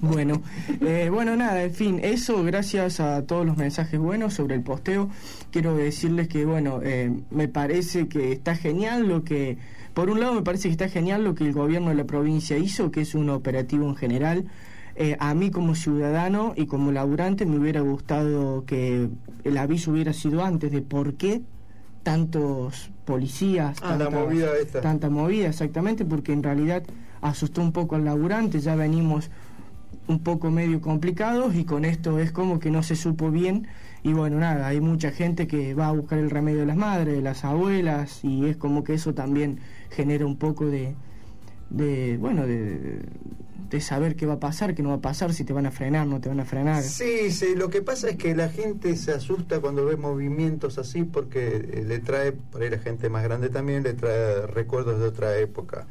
Bueno, eh, bueno, nada, en fin, eso gracias a todos los mensajes buenos sobre el posteo. Quiero decirles que, bueno, eh, me parece que está genial lo que, por un lado me parece que está genial lo que el gobierno de la provincia hizo, que es un operativo en general. Eh, a mí como ciudadano y como laburante me hubiera gustado que el aviso hubiera sido antes de por qué tantos policías, Ah, la tanta- movida esta. tanta movida, exactamente, porque en realidad asustó un poco al laburante, ya venimos un poco medio complicados y con esto es como que no se supo bien y bueno, nada, hay mucha gente que va a buscar el remedio de las madres, de las abuelas y es como que eso también genera un poco de, de bueno, de, de saber qué va a pasar, qué no va a pasar, si te van a frenar, no te van a frenar. Sí, sí, lo que pasa es que la gente se asusta cuando ve movimientos así porque eh, le trae, por ahí la gente más grande también, le trae recuerdos de otra época.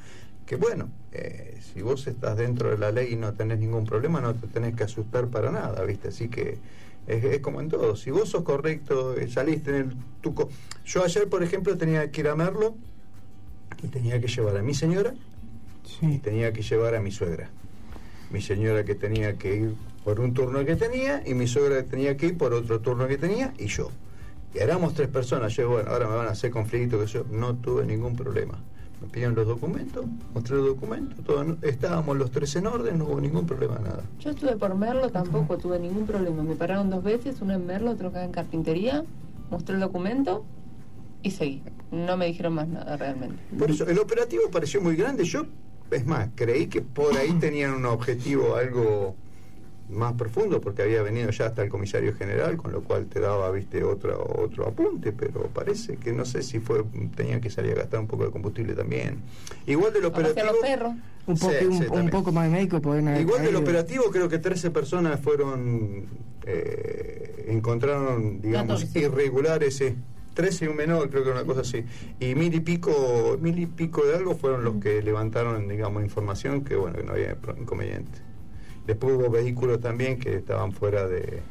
Que bueno, eh, si vos estás dentro de la ley y no tenés ningún problema, no te tenés que asustar para nada, ¿viste? Así que es, como en todo. Si vos sos correcto, eh, saliste en el tuco. Yo ayer, por ejemplo, tenía que ir a Merlo y tenía que llevar a mi señora y tenía que llevar a mi suegra. Mi señora que tenía que ir por un turno que tenía y mi suegra que tenía que ir por otro turno que tenía y yo. Y éramos tres personas. Yo, bueno, ahora me van a hacer conflicto, que yo no tuve ningún problema. Me pidieron los documentos, mostré los documentos, todo en- estábamos los tres en orden, no hubo ningún problema, nada. Yo estuve por Merlo, tampoco tuve ningún problema. Me pararon dos veces, uno en Merlo, otro acá en carpintería. Mostré el documento y seguí. No me dijeron más nada realmente. Por eso, el operativo pareció muy grande. Yo, es más, creí que por ahí tenían un objetivo algo más profundo, porque había venido ya hasta el comisario general, con lo cual te daba, viste, otro, otro apunte, pero parece que no sé si fue, tenían que salir a gastar un poco de combustible también. Igual del operativo... Un poco, Sí, un, sí, un también. poco más de médico pueden haber Igual del operativo creo que 13 personas fueron, eh, encontraron, digamos, 14. irregulares, sí. 13 y un menor, creo que era una cosa así. Y mil y pico, mil y pico de algo fueron los que levantaron, digamos, información que, bueno, que no había inconveniente. Después hubo vehículos también que estaban fuera de,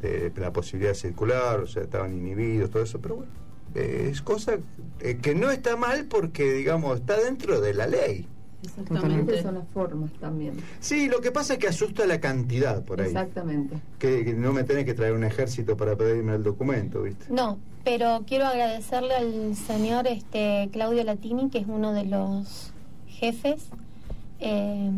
de la posibilidad de circular, o sea, estaban inhibidos, todo eso, pero bueno, es cosa eh, que no está mal porque, digamos, está dentro de la ley. Exactamente. son las formas también. Sí, lo que pasa es que asusta la cantidad por ahí. Exactamente. Que, que no me tenés que traer un ejército para pedirme el documento, ¿viste? No, pero quiero agradecerle al señor este Claudio Latini, que es uno de los jefes, eh,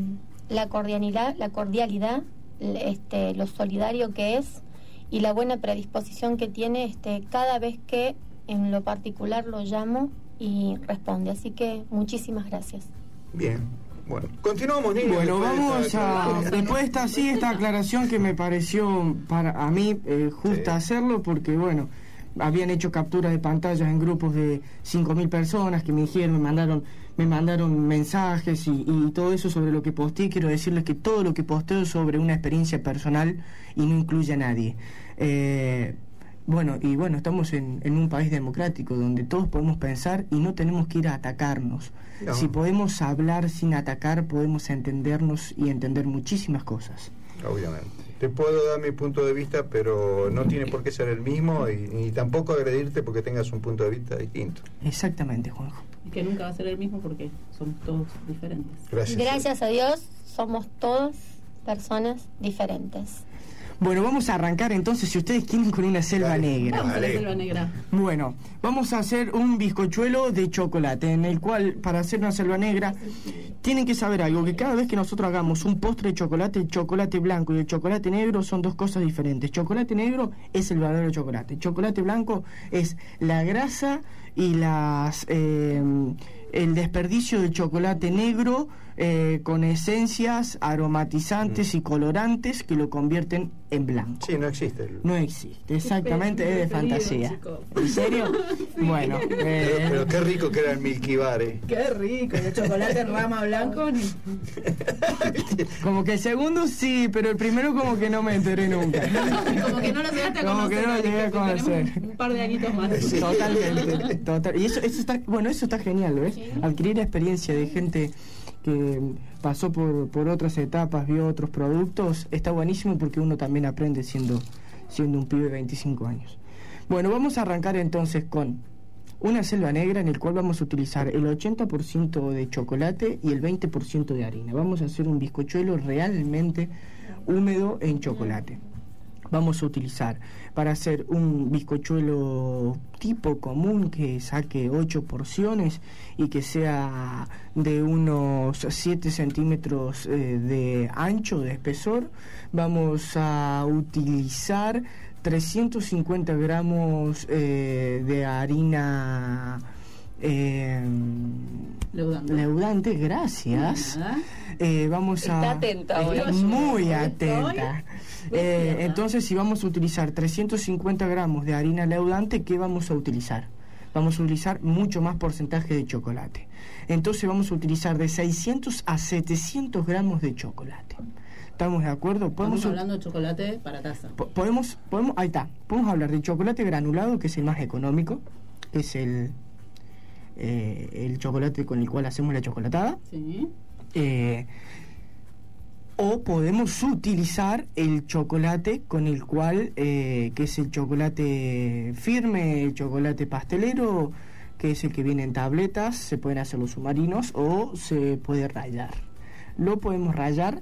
la cordialidad, la cordialidad, este, lo solidario que es y la buena predisposición que tiene este, cada vez que en lo particular lo llamo y responde. Así que muchísimas gracias. Bien. Bueno, continuamos, niños. Bueno, de vamos a. Después de esta, sí, esta aclaración que me pareció para a mí eh, justa hacerlo, porque bueno, habían hecho capturas de pantallas en grupos de 5.000 personas que me dijeron, me mandaron me mandaron mensajes y, y todo eso sobre lo que posteé. Quiero decirles que todo lo que posteo es sobre una experiencia personal y no incluye a nadie. Eh, bueno, y bueno, estamos en, en un país democrático donde todos podemos pensar y no tenemos que ir a atacarnos. No. Si podemos hablar sin atacar, podemos entendernos y entender muchísimas cosas. Obviamente. Te puedo dar mi punto de vista, pero no tiene por qué ser el mismo y, ni tampoco agredirte porque tengas un punto de vista distinto. Exactamente, Juanjo. Y que nunca va a ser el mismo porque somos todos diferentes. Gracias. Gracias a Dios somos todas personas diferentes. Bueno, vamos a arrancar entonces, si ustedes quieren, con una selva negra. Vamos a la selva negra. Bueno, vamos a hacer un bizcochuelo de chocolate, en el cual, para hacer una selva negra, tienen que saber algo, que cada vez que nosotros hagamos un postre de chocolate, el chocolate blanco y el chocolate negro son dos cosas diferentes. Chocolate negro es el verdadero chocolate. Chocolate blanco es la grasa y las eh, el desperdicio del chocolate negro eh, con esencias aromatizantes y colorantes que lo convierten en blanco. Sí, no existe. No existe, exactamente, es de fantasía. ¿En serio? Bueno, Pero, eh, pero qué rico que era el Milky Bar, eh. Qué rico, el chocolate en rama blanco. ni- como que el segundo sí, pero el primero como que no me enteré nunca. Como que no lo llegaste a Como conocer. que no lo llegué a conocer. Un par de añitos más. Totalmente, total. Y eso, eso está, bueno, eso está genial, ¿ves? Adquirir experiencia de gente que pasó por, por otras etapas, vio otros productos, está buenísimo porque uno también aprende siendo, siendo un pibe de 25 años. Bueno, vamos a arrancar entonces con una selva negra en el cual vamos a utilizar el 80% de chocolate y el 20% de harina. Vamos a hacer un bizcochuelo realmente húmedo en chocolate. Vamos a utilizar para hacer un bizcochuelo tipo común que saque 8 porciones y que sea de unos 7 centímetros eh, de ancho, de espesor. Vamos a utilizar 350 gramos eh, de harina eh, Leudante. leudante, gracias. Eh, vamos Está a atenta hoy. muy Estoy. atenta. Eh, entonces, si vamos a utilizar 350 gramos de harina leudante, ¿qué vamos a utilizar? Vamos a utilizar mucho más porcentaje de chocolate. Entonces, vamos a utilizar de 600 a 700 gramos de chocolate. ¿Estamos de acuerdo? Podemos Estamos hablando de chocolate para taza. Po- podemos, podemos, ahí está, podemos hablar de chocolate granulado, que es el más económico, que es el, eh, el chocolate con el cual hacemos la chocolatada. Sí. Eh, o podemos utilizar el chocolate con el cual, eh, que es el chocolate firme, el chocolate pastelero, que es el que viene en tabletas, se pueden hacer los submarinos o se puede rayar. Lo podemos rayar,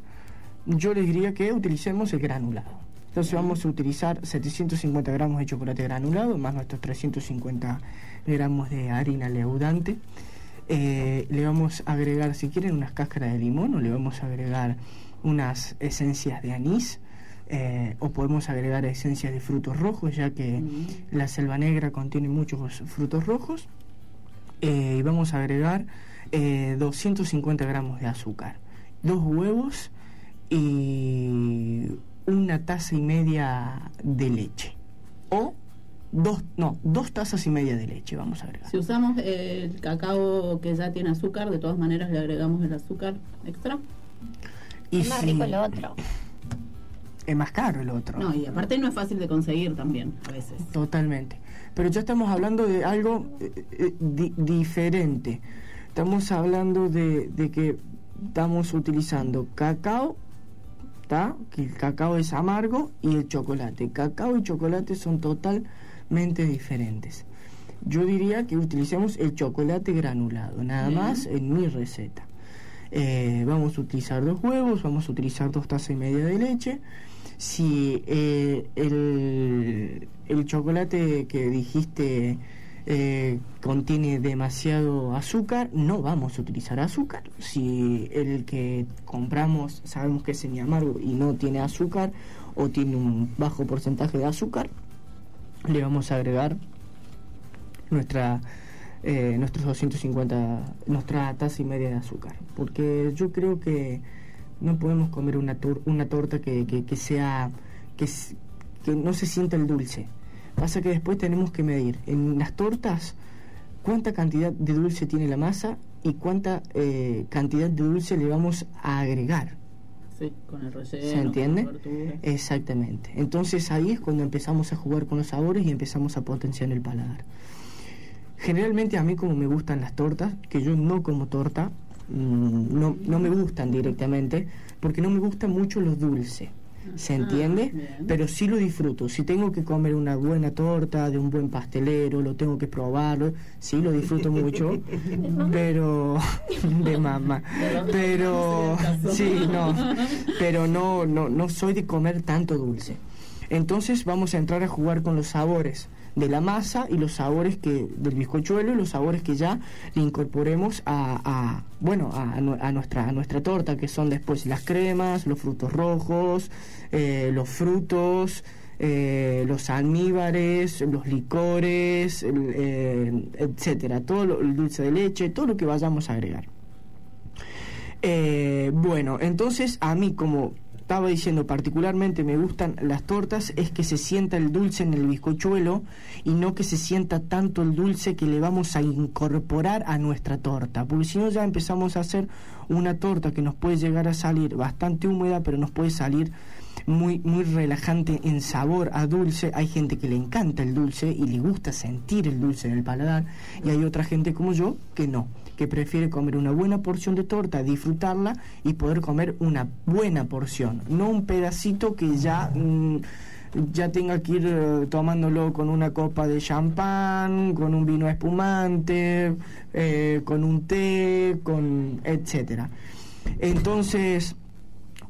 yo les diría que utilicemos el granulado. Entonces vamos a utilizar 750 gramos de chocolate granulado, más nuestros 350 gramos de harina leudante. Eh, le vamos a agregar, si quieren, unas cáscaras de limón o le vamos a agregar unas esencias de anís. eh, o podemos agregar esencias de frutos rojos, ya que la selva negra contiene muchos frutos rojos. Eh, y vamos a agregar eh, 250 gramos de azúcar, dos huevos y una taza y media de leche. O dos, no, dos tazas y media de leche vamos a agregar. Si usamos eh, el cacao que ya tiene azúcar, de todas maneras le agregamos el azúcar extra. Y Es más si- rico lo otro. Es más caro el otro. No, y aparte no es fácil de conseguir también, a veces. Totalmente. Pero ya estamos hablando de algo eh, eh, di- diferente. Estamos hablando de, de que estamos utilizando cacao, que el cacao es amargo, y el chocolate. Cacao y chocolate son totalmente diferentes. Yo diría que utilicemos el chocolate granulado, nada más en mi receta. Eh, vamos a utilizar dos huevos, vamos a utilizar dos tazas y media de leche. Si eh, el, el chocolate que dijiste eh, contiene demasiado azúcar, no vamos a utilizar azúcar. Si el que compramos sabemos que es semi amargo y no tiene azúcar o tiene un bajo porcentaje de azúcar, le vamos a agregar nuestra eh, nuestros 250 nuestra taza y media de azúcar. Porque yo creo que no podemos comer una, tor- una torta que, que, que sea que, que no se sienta el dulce. Pasa que después tenemos que medir. En las tortas cuánta cantidad de dulce tiene la masa y cuánta eh, cantidad de dulce le vamos a agregar Sí, con el relleno. ¿Se con entiende? Exactamente. Entonces ahí es cuando empezamos a jugar con los sabores y empezamos a potenciar el paladar. Generalmente a mí como me gustan las tortas, que yo no como torta, mm, no, no me gustan directamente, porque no me gusta mucho lo dulce. ¿Se entiende? Pero sí lo disfruto. Si tengo que comer una buena torta de un buen pastelero, lo tengo que probarlo, sí lo disfruto mucho, pero de mamá. Pero sí, no, pero no, no, no soy de comer tanto dulce. Entonces vamos a entrar a jugar con los sabores de la masa y los sabores que del bizcochuelo y los sabores que ya le incorporemos a, a, bueno a, a nuestra a nuestra torta que son después las cremas los frutos rojos eh, los frutos eh, los almíbares los licores eh, etcétera todo lo- el dulce de leche todo lo que vayamos a agregar. Bueno, entonces a mí como estaba diciendo particularmente me gustan las tortas es que se sienta el dulce en el bizcochuelo y no que se sienta tanto el dulce que le vamos a incorporar a nuestra torta. Porque si no ya empezamos a hacer una torta que nos puede llegar a salir bastante húmeda pero nos puede salir muy muy relajante en sabor a dulce. Hay gente que le encanta el dulce y le gusta sentir el dulce en el paladar. Y hay otra gente como yo que no que prefiere comer una buena porción de torta, disfrutarla y poder comer una buena porción, no un pedacito que ya mm, ya tenga que ir eh, tomándolo con una copa de champán, con un vino espumante, eh, con un té, con etcétera. Entonces,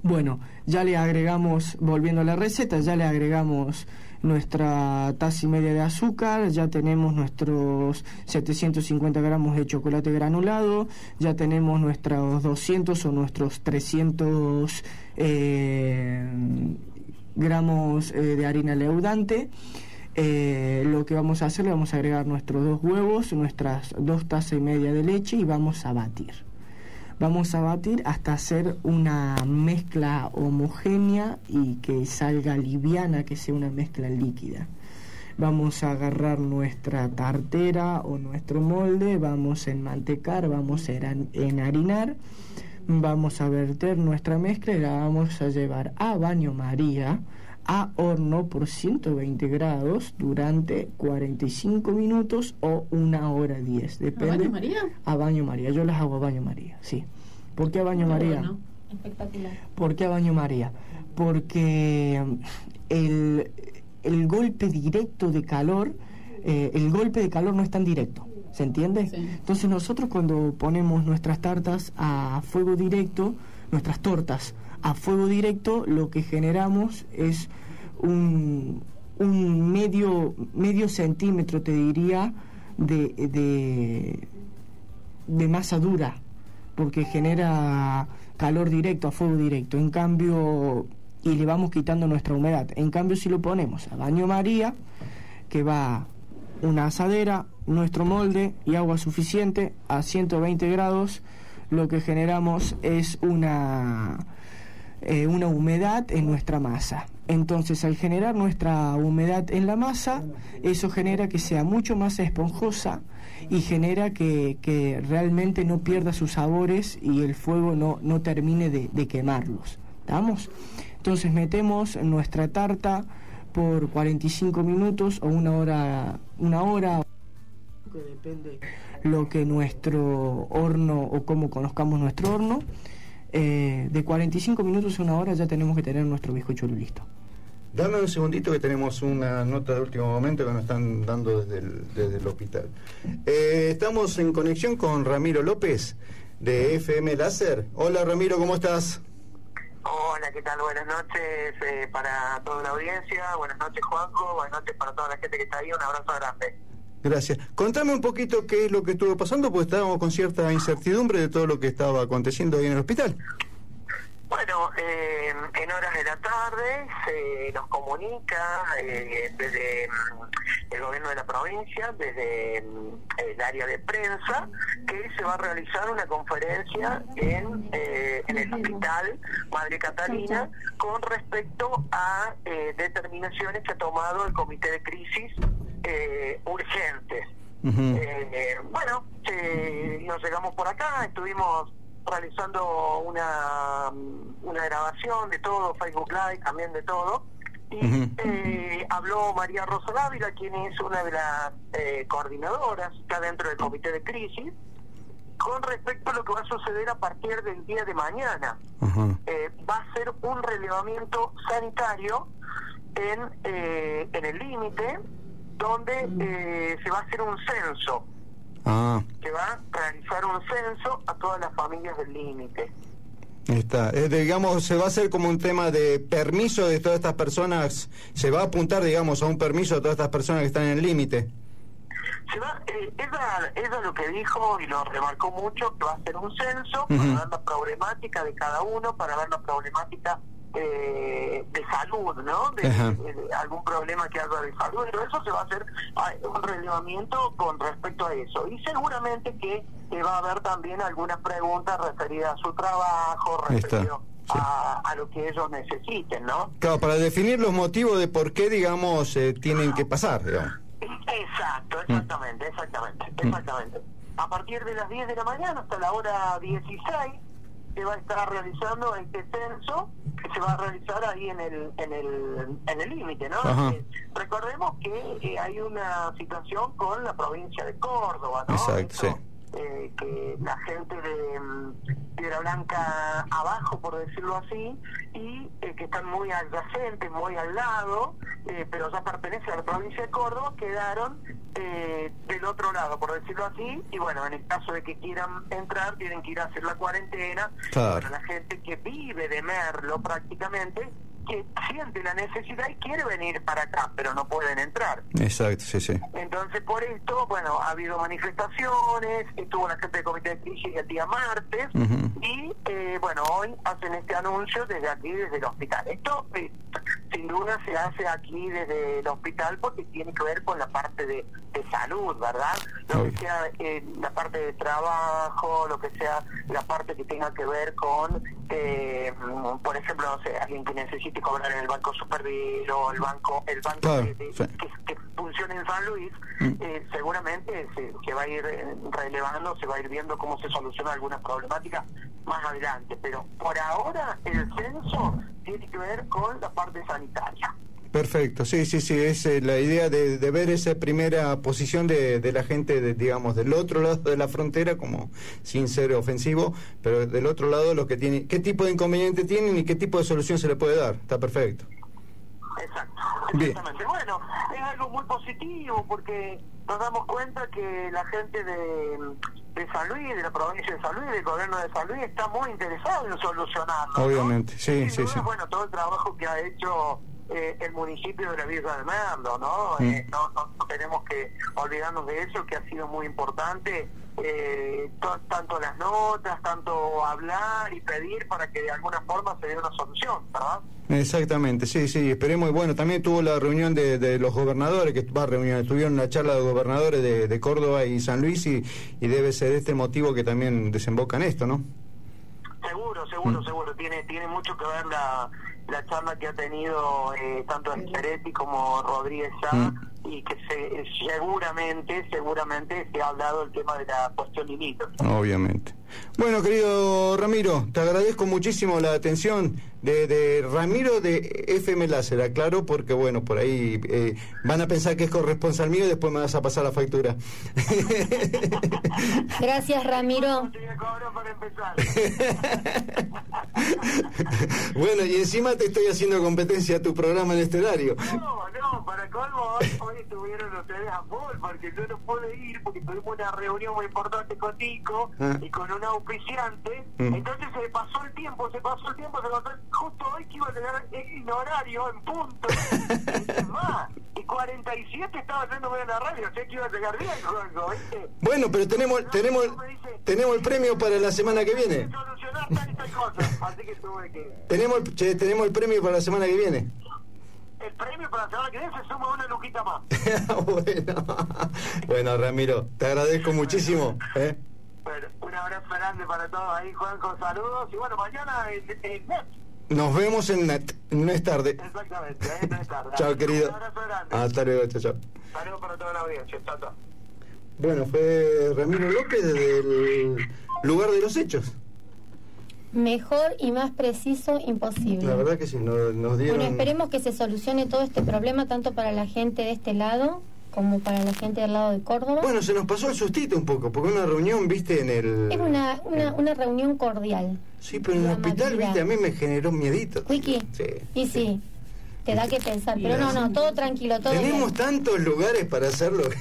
bueno, ya le agregamos, volviendo a la receta, ya le agregamos nuestra taza y media de azúcar, ya tenemos nuestros 750 gramos de chocolate granulado, ya tenemos nuestros 200 o nuestros 300 eh, gramos eh, de harina leudante. Eh, lo que vamos a hacer, le vamos a agregar nuestros dos huevos, nuestras dos tazas y media de leche y vamos a batir. Vamos a batir hasta hacer una mezcla homogénea y que salga liviana, que sea una mezcla líquida. Vamos a agarrar nuestra tartera o nuestro molde, vamos a enmantecar, vamos a enharinar, vamos a verter nuestra mezcla y la vamos a llevar a baño María a horno por 120 grados durante 45 minutos o una hora 10. Depende. baño María? A baño María. Yo las hago a baño María, sí. ¿Por qué a baño María? Espectacular. ¿Por qué a baño María? Porque mm, el, el golpe directo de calor, eh, el golpe de calor no es tan directo, ¿se entiende? Entonces nosotros cuando ponemos nuestras tartas a fuego directo, nuestras tortas a fuego directo, lo que generamos es un, medio, medio centímetro, te diría, de, de, de masa dura, porque genera calor directo, a fuego directo. En cambio, y le vamos quitando nuestra humedad. En cambio, si lo ponemos a baño María, que va una asadera, nuestro molde y agua suficiente a 120 grados, lo que generamos es una, eh, una humedad en nuestra masa. Entonces, al generar nuestra humedad en la masa, eso genera que sea mucho más esponjosa y genera que, realmente no pierda sus sabores y el fuego no, no termine de, quemarlos. ¿Estamos? Entonces metemos nuestra tarta por 45 minutos o una hora, una hora depende lo que nuestro horno o cómo conozcamos nuestro horno. Eh, de 45 minutos a una hora ya tenemos que tener nuestro bizcochuelo listo. Dame un segundito que tenemos una nota de último momento que nos están dando desde el, desde el hospital. Eh, estamos en conexión con Ramiro López de FM Láser. Hola Ramiro, ¿cómo estás? Hola, ¿qué tal? Buenas noches eh, para toda la audiencia. Buenas noches, Juanjo. Buenas noches para toda la gente que está ahí. Un abrazo grande. Gracias. Contame un poquito qué es lo que estuvo pasando, porque estábamos con cierta incertidumbre de todo lo que estaba aconteciendo ahí en el hospital. Bueno, eh, en horas de la tarde se nos comunica eh, desde mm, el gobierno de la provincia, desde mm, el área de prensa, que se va a realizar una conferencia en, eh, en el hospital Madre Catalina con respecto a eh, determinaciones que ha tomado el comité de crisis eh, urgentes. Eh, bueno, nos llegamos por acá, estuvimos realizando una, una grabación de todo, Facebook Live también de todo. Y eh, habló María Rosa Dávila, quien es una de las eh, coordinadoras, está dentro del comité de crisis, con respecto a lo que va a suceder a partir del día de mañana. Eh, va a ser un relevamiento sanitario en, eh, en el límite, donde eh, se va a hacer un censo Ah, que va a realizar un censo a todas las familias del límite. está. Eh, digamos, se va a hacer como un tema de permiso de todas estas personas, se va a apuntar, digamos, a un permiso de todas estas personas que están en el límite. Se va, eh, ella, ella lo que dijo y lo remarcó mucho, que va a ser un censo para ver la problemática de cada uno, para ver la problemática eh, de salud, ¿no? De, Ajá. de- de algún problema que haya de salud. Pero eso se va a hacer un relevamiento con respecto a eso. Y seguramente que eh, va a haber también algunas preguntas referidas a su trabajo, referido a, a lo que ellos necesiten, ¿no? Claro, para definir los motivos de por qué, digamos, eh, tienen que pasar, digamos. Exacto, exactamente, exactamente, exactamente. A partir de las 10 de la mañana hasta la hora 16 se va a estar realizando este censo que se va a realizar ahí en el en el en el límite, ¿no? Eh, recordemos que eh, hay una situación con la provincia de Córdoba, ¿no? Exacto, sí. Eh, que la gente de mm, Piedra Blanca abajo, por decirlo así, y eh, que están muy adyacentes, muy al lado, eh, pero ya pertenecen a la provincia de Córdoba, quedaron eh, del otro lado, por decirlo así, y bueno, en el caso de que quieran entrar, tienen que ir a hacer la cuarentena. Claro. Bueno, la gente que vive de Merlo prácticamente, que siente la necesidad y quiere venir para acá, pero no pueden entrar. Exacto, sí, sí. Entonces, por esto, bueno, ha habido manifestaciones, estuvo la gente del comité de crisis el día martes, y eh, bueno, hoy hacen este anuncio desde aquí, desde el hospital. Esto, eh, sin duda, se hace aquí desde el hospital porque tiene que ver con la parte de, de salud, ¿verdad? Lo que sea eh, la parte de trabajo, lo que sea la parte que tenga que ver con, eh, por ejemplo, no sé, alguien que necesite cobrar en el banco Supervil o el banco, el banco Claro, de- de- sí. que, que funcione en San Luis, Mm. eh, seguramente se, se va a ir eh, relevando, se va a ir viendo cómo se soluciona algunas problemáticas más adelante. Pero por ahora el censo tiene que ver con la parte sanitaria. Perfecto, sí, sí, sí, es eh, la idea de, de ver esa primera posición de, de la gente, de, digamos, del otro lado de la frontera, como sin ser ofensivo, pero del otro lado lo que tiene, qué tipo de inconveniente tienen y qué tipo de solución se le puede dar. Está perfecto. Exacto. Bien. Exactamente. Bueno, es algo muy positivo porque nos damos cuenta que la gente de, de San Luis, de la provincia de San Luis, del gobierno de San Luis, está muy interesado en solucionarlo. Obviamente, sí, sí, sí. Bueno, todo el trabajo que ha hecho eh, el municipio de la Villa de Merlo, ¿no? Mm. Eh, no, no- no tenemos que olvidarnos de eso, que ha sido muy importante. eh, to- tanto las notas, tanto hablar y pedir para que de alguna forma se dé una solución, ¿verdad? Exactamente, sí, sí, esperemos. Y bueno, también tuvo la reunión de, de los gobernadores, que va reunión, tuvieron una charla de gobernadores de, de Córdoba y San Luis y, y debe ser este motivo que también desemboca en esto, ¿no? Seguro, seguro, Mm. seguro. Tiene tiene mucho que ver la, la charla que ha tenido eh, tanto Peretti como Rodríguez Sá Mm. y que se, seguramente, seguramente se ha hablado el tema de la cuestión limítrofe. Obviamente. Bueno, querido Ramiro, te agradezco muchísimo la atención de, de Ramiro de FM Láser, aclaro, porque bueno, por ahí eh, van a pensar que es corresponsal mío y después me vas a pasar la factura. Gracias, Ramiro. bueno, y encima te estoy haciendo competencia a tu programa en este horario. No, no, para colmo, hoy, hoy estuvieron ustedes a full porque yo no pude ir porque tuvimos una reunión muy importante con Nico Ah. y con un auspiciante. Mm. Entonces se pasó el tiempo, se pasó el tiempo, se pasó el- justo hoy que iba a tener en horario, en punto. Es más, y 47 estaba yéndome a la radio, sé que iba a llegar bien, Juanjo, ¿viste? Bueno, pero tenemos tenemos tenemos el premio para la semana que viene. Solucionar tal y tal cosa. Así que tuve que... Tenemos el, che, tenemos el premio para la semana que viene. El premio para la semana que viene se suma una luquita más. bueno. bueno, Ramiro, te agradezco muchísimo. ¿eh? Bueno, un abrazo grande para todos ahí, Juan, con saludos. Y bueno, mañana en, en net. Nos vemos en net. No es tarde. Exactamente, ahí no es tarde. Chao, querido. Un abrazo grande. Hasta luego, chao, chao. Saludos para toda la audiencia. Chao, chao. Bueno, fue Ramiro López desde el lugar de los hechos. Mejor y más preciso imposible. La verdad que sí, nos, nos dieron... Bueno, esperemos que se solucione todo este problema tanto para la gente de este lado como para la gente del lado de Córdoba. Bueno, se nos pasó el sustito un poco, porque una reunión, viste, en el... es una, una, una reunión cordial. Sí, pero en el hospital, viste, a mí me generó miedito. Wiki. Sí. Y sí, te da que pensar. Pero no, no, todo tranquilo, todo Tenemos bien. tantos lugares para hacerlo.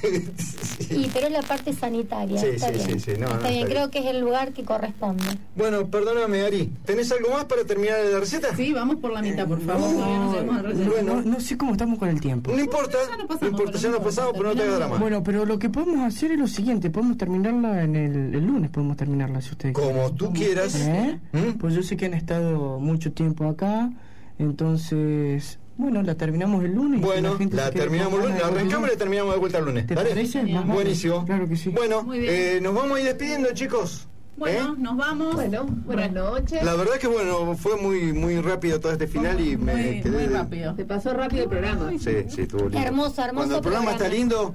Y, pero es la parte sanitaria. Sí, está sí, bien. sí, sí, no, no, está bien, está creo que es el lugar que corresponde. bueno, perdóname, Ari. ¿Tenés algo más para terminar la receta? Sí, vamos por la mitad, por favor. todavía no llegamos receta. no, no sé cómo estamos con el tiempo. No importa, no importa, ya nos pasamos, pero no te hagas drama. Bueno, pero lo que podemos hacer es lo siguiente, podemos terminarla en el, el lunes, podemos terminarla si ustedes Como tú quieras. ¿Eh? ¿Mm? Pues yo sé que han estado mucho tiempo acá, Entonces, bueno, la terminamos el lunes. Bueno, la la terminamos el lunes, de arrancamos y la terminamos de vuelta el lunes. ¿Te ¿Dale? parece? Más vale. Buenísimo. Claro que sí. Bueno, Muy bien. eh, nos vamos a ir despidiendo, chicos. Bueno, nos vamos. Bueno, buenas noches. La verdad que bueno, fue muy muy rápido todo este final y me Muy, quedé muy rápido. Se pasó rápido el programa. Sí, sí, estuvo lindo. Hermoso, hermoso Cuando el programa, programa. está lindo,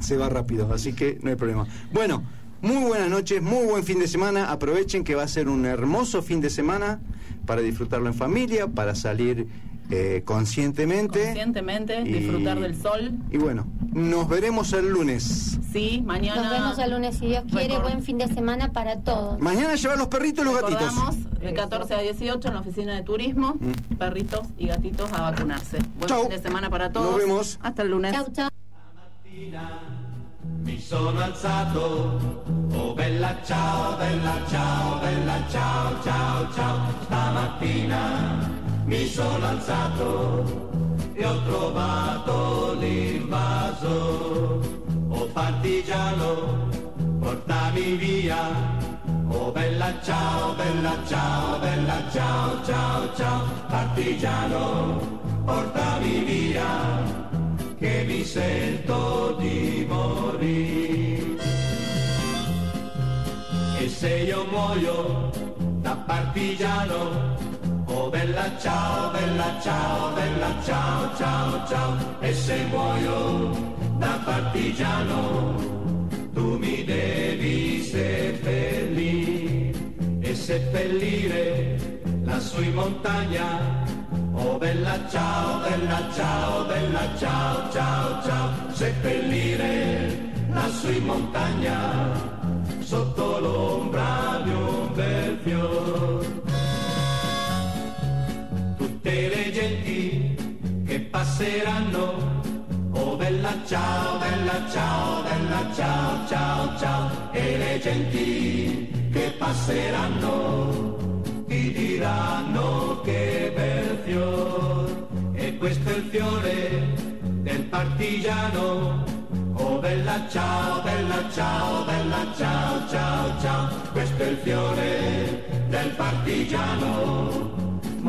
se va rápido, así que no hay problema. Bueno, muy buenas noches, muy buen fin de semana. Aprovechen que va a ser un hermoso fin de semana para disfrutarlo en familia, para salir eh, conscientemente. Conscientemente, Y- disfrutar del sol. Y bueno, nos veremos el lunes. Sí, mañana. Nos vemos el lunes si Dios quiere. Record- Buen fin de semana para todos. Mañana llevar los perritos y los gatitos. Recordamos, de 14 a 18 en la oficina de turismo, Mm. perritos y gatitos a vacunarse. Buen Chau. fin de semana para todos. Nos vemos. Hasta el lunes. Chau, chau. Mi sono alzato, oh bella ciao, bella ciao, bella ciao, ciao, ciao. Stamattina mi sono alzato e ho trovato l'invaso. Oh partigiano, portami via. Oh bella ciao, bella ciao, bella ciao, ciao, ciao. Partigiano, portami via che mi sento di morire. E se io muoio da partigiano, oh bella ciao, bella ciao, bella ciao, ciao, ciao. E se muoio da partigiano, tu mi devi seppellire e seppellire lassù in montagna. Oh bella ciao, bella ciao, bella ciao, ciao, ciao, seppellire lassù in montagna, sotto l'ombra di un bel fior. Tutte le genti che passeranno, oh bella ciao, bella ciao, bella ciao, ciao, ciao, e le genti che passeranno ti diranno che bel fior. E questo è il fiore del partigiano. Oh bella ciao bella ciao bella ciao ciao ciao. Questo è il fiore del partigiano